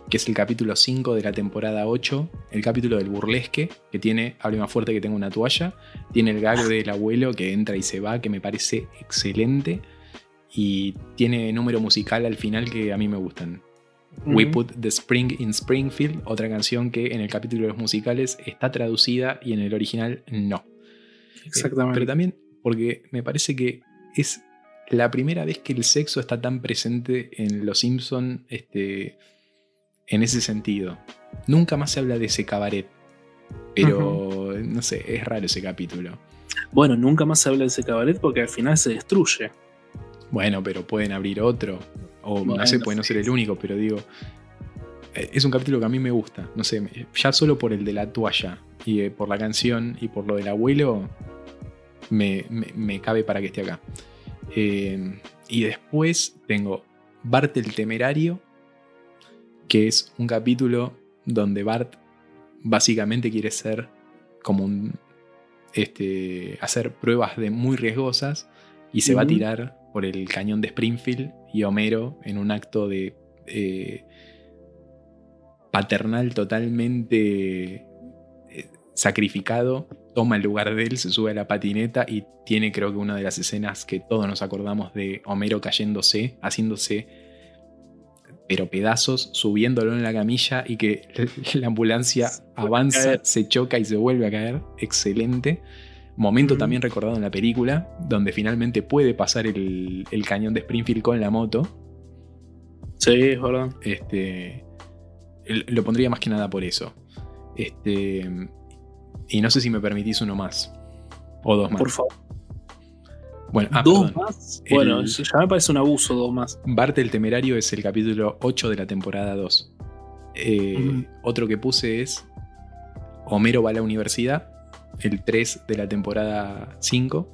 que es el capítulo 5 de la temporada 8, el capítulo del burlesque, que tiene, hable más fuerte que tengo una toalla, tiene el gag del abuelo que entra y se va, que me parece excelente, y tiene número musical al final que a mí me gustan. We Put the Spring in Springfield, otra canción que en el capítulo de los musicales está traducida y en el original no. Exactamente. pero también porque me parece que es la primera vez que el sexo está tan presente en Los Simpson este, en ese sentido. Nunca más se habla de ese cabaret. Pero, no sé, es raro ese capítulo. Bueno, nunca más se habla de ese cabaret porque al final se destruye. Bueno, pero pueden abrir otro. O no sé, puede no ser el único, pero digo. Eh, es un capítulo que a mí me gusta. No sé, ya solo por el de la toalla y eh, por la canción y por lo del abuelo, me, cabe para que esté acá. Eh, y después tengo Bart el Temerario, que es un capítulo donde Bart básicamente quiere ser como un. Este, hacer pruebas de muy riesgosas y se va a tirar por el cañón de Springfield y Homero en un acto de eh, paternal totalmente eh, sacrificado toma el lugar de él, se sube a la patineta y tiene creo que una de las escenas que todos nos acordamos de Homero cayéndose, haciéndose pero pedazos, subiéndolo en la camilla y que la ambulancia avanza, se choca y se vuelve a caer. Excelente. Momento también recordado en la película, donde finalmente puede pasar el, cañón de Springfield con la moto. Sí, es verdad. Este, lo pondría más que nada por eso. Este, y no sé si me permitís uno más. O dos más. Por favor. Bueno, ah, dos más. Bueno, ya me parece un abuso, dos más. Bart el Temerario es el capítulo 8 de la temporada 2. Eh, otro que puse es Homero va a la universidad, el 3 de la temporada 5.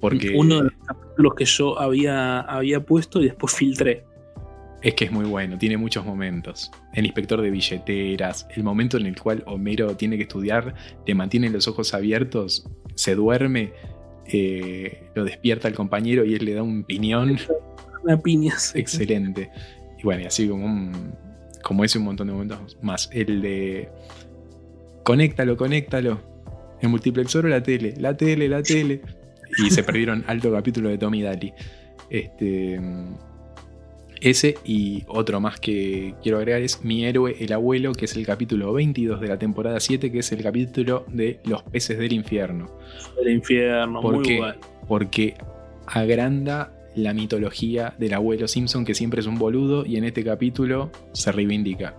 Porque Uno de los capítulos que yo había, había puesto y después filtré. Es que es muy bueno, tiene muchos momentos. El inspector de billeteras, el momento en el cual Homero tiene que estudiar, te mantiene los ojos abiertos, se duerme eh, lo despierta el compañero y él le da un piñón. Una piña, Excelente. Y bueno, y así como, un, como ese un montón de momentos más. El de conéctalo, conéctalo. El multiplexor o la tele, la tele, la tele. Y se perdieron alto capítulo de Tommy Daly. Este. Ese y otro más que quiero agregar es Mi héroe, el abuelo, que es el capítulo 22 de la temporada 7, que es el capítulo de Los peces del infierno. Del infierno, ¿Por muy Bueno. Porque agranda la mitología del abuelo Simpson, que siempre es un boludo, y en este capítulo se reivindica.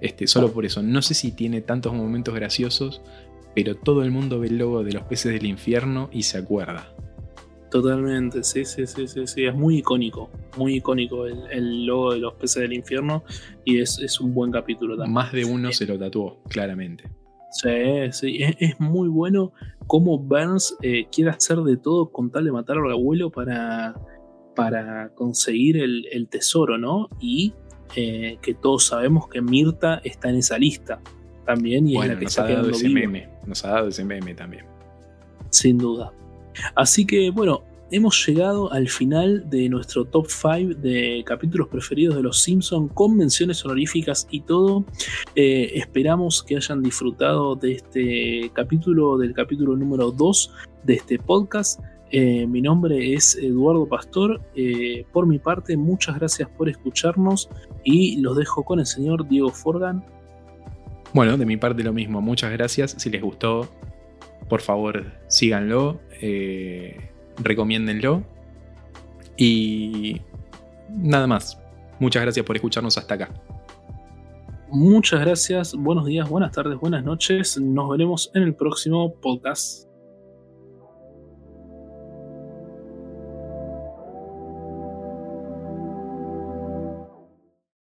Este, solo por eso. No sé si tiene tantos momentos graciosos, pero todo el mundo ve el logo de los peces del infierno y se acuerda. Totalmente, sí, sí, sí, sí, sí, es muy icónico, muy icónico el, logo de los peces del infierno y es, un buen capítulo también. Más de uno se lo tatuó, claramente. Sí, sí, es, muy bueno cómo Burns eh, quiere hacer de todo con tal de matar al abuelo para, para conseguir el, tesoro, ¿no? Y eh, que todos sabemos que Mirta está en esa lista también y bueno, nos ha dado ese meme, nos ha dado ese meme también. Sin duda. Así que bueno, hemos llegado al final de nuestro top 5 de capítulos preferidos de Los Simpsons con menciones honoríficas y todo. Eh, esperamos que hayan disfrutado de este capítulo, del capítulo número 2 de este podcast. Eh, mi nombre es Eduardo Pastor. Eh, por mi parte, muchas gracias por escucharnos y los dejo con el señor Diego Forgan. Bueno, de mi parte lo mismo. Muchas gracias. Si les gustó, por favor, síganlo recomiéndenlo. Y nada más. Muchas gracias por escucharnos hasta acá. Muchas gracias, buenos días, buenas tardes, buenas noches. Nos veremos en el próximo podcast.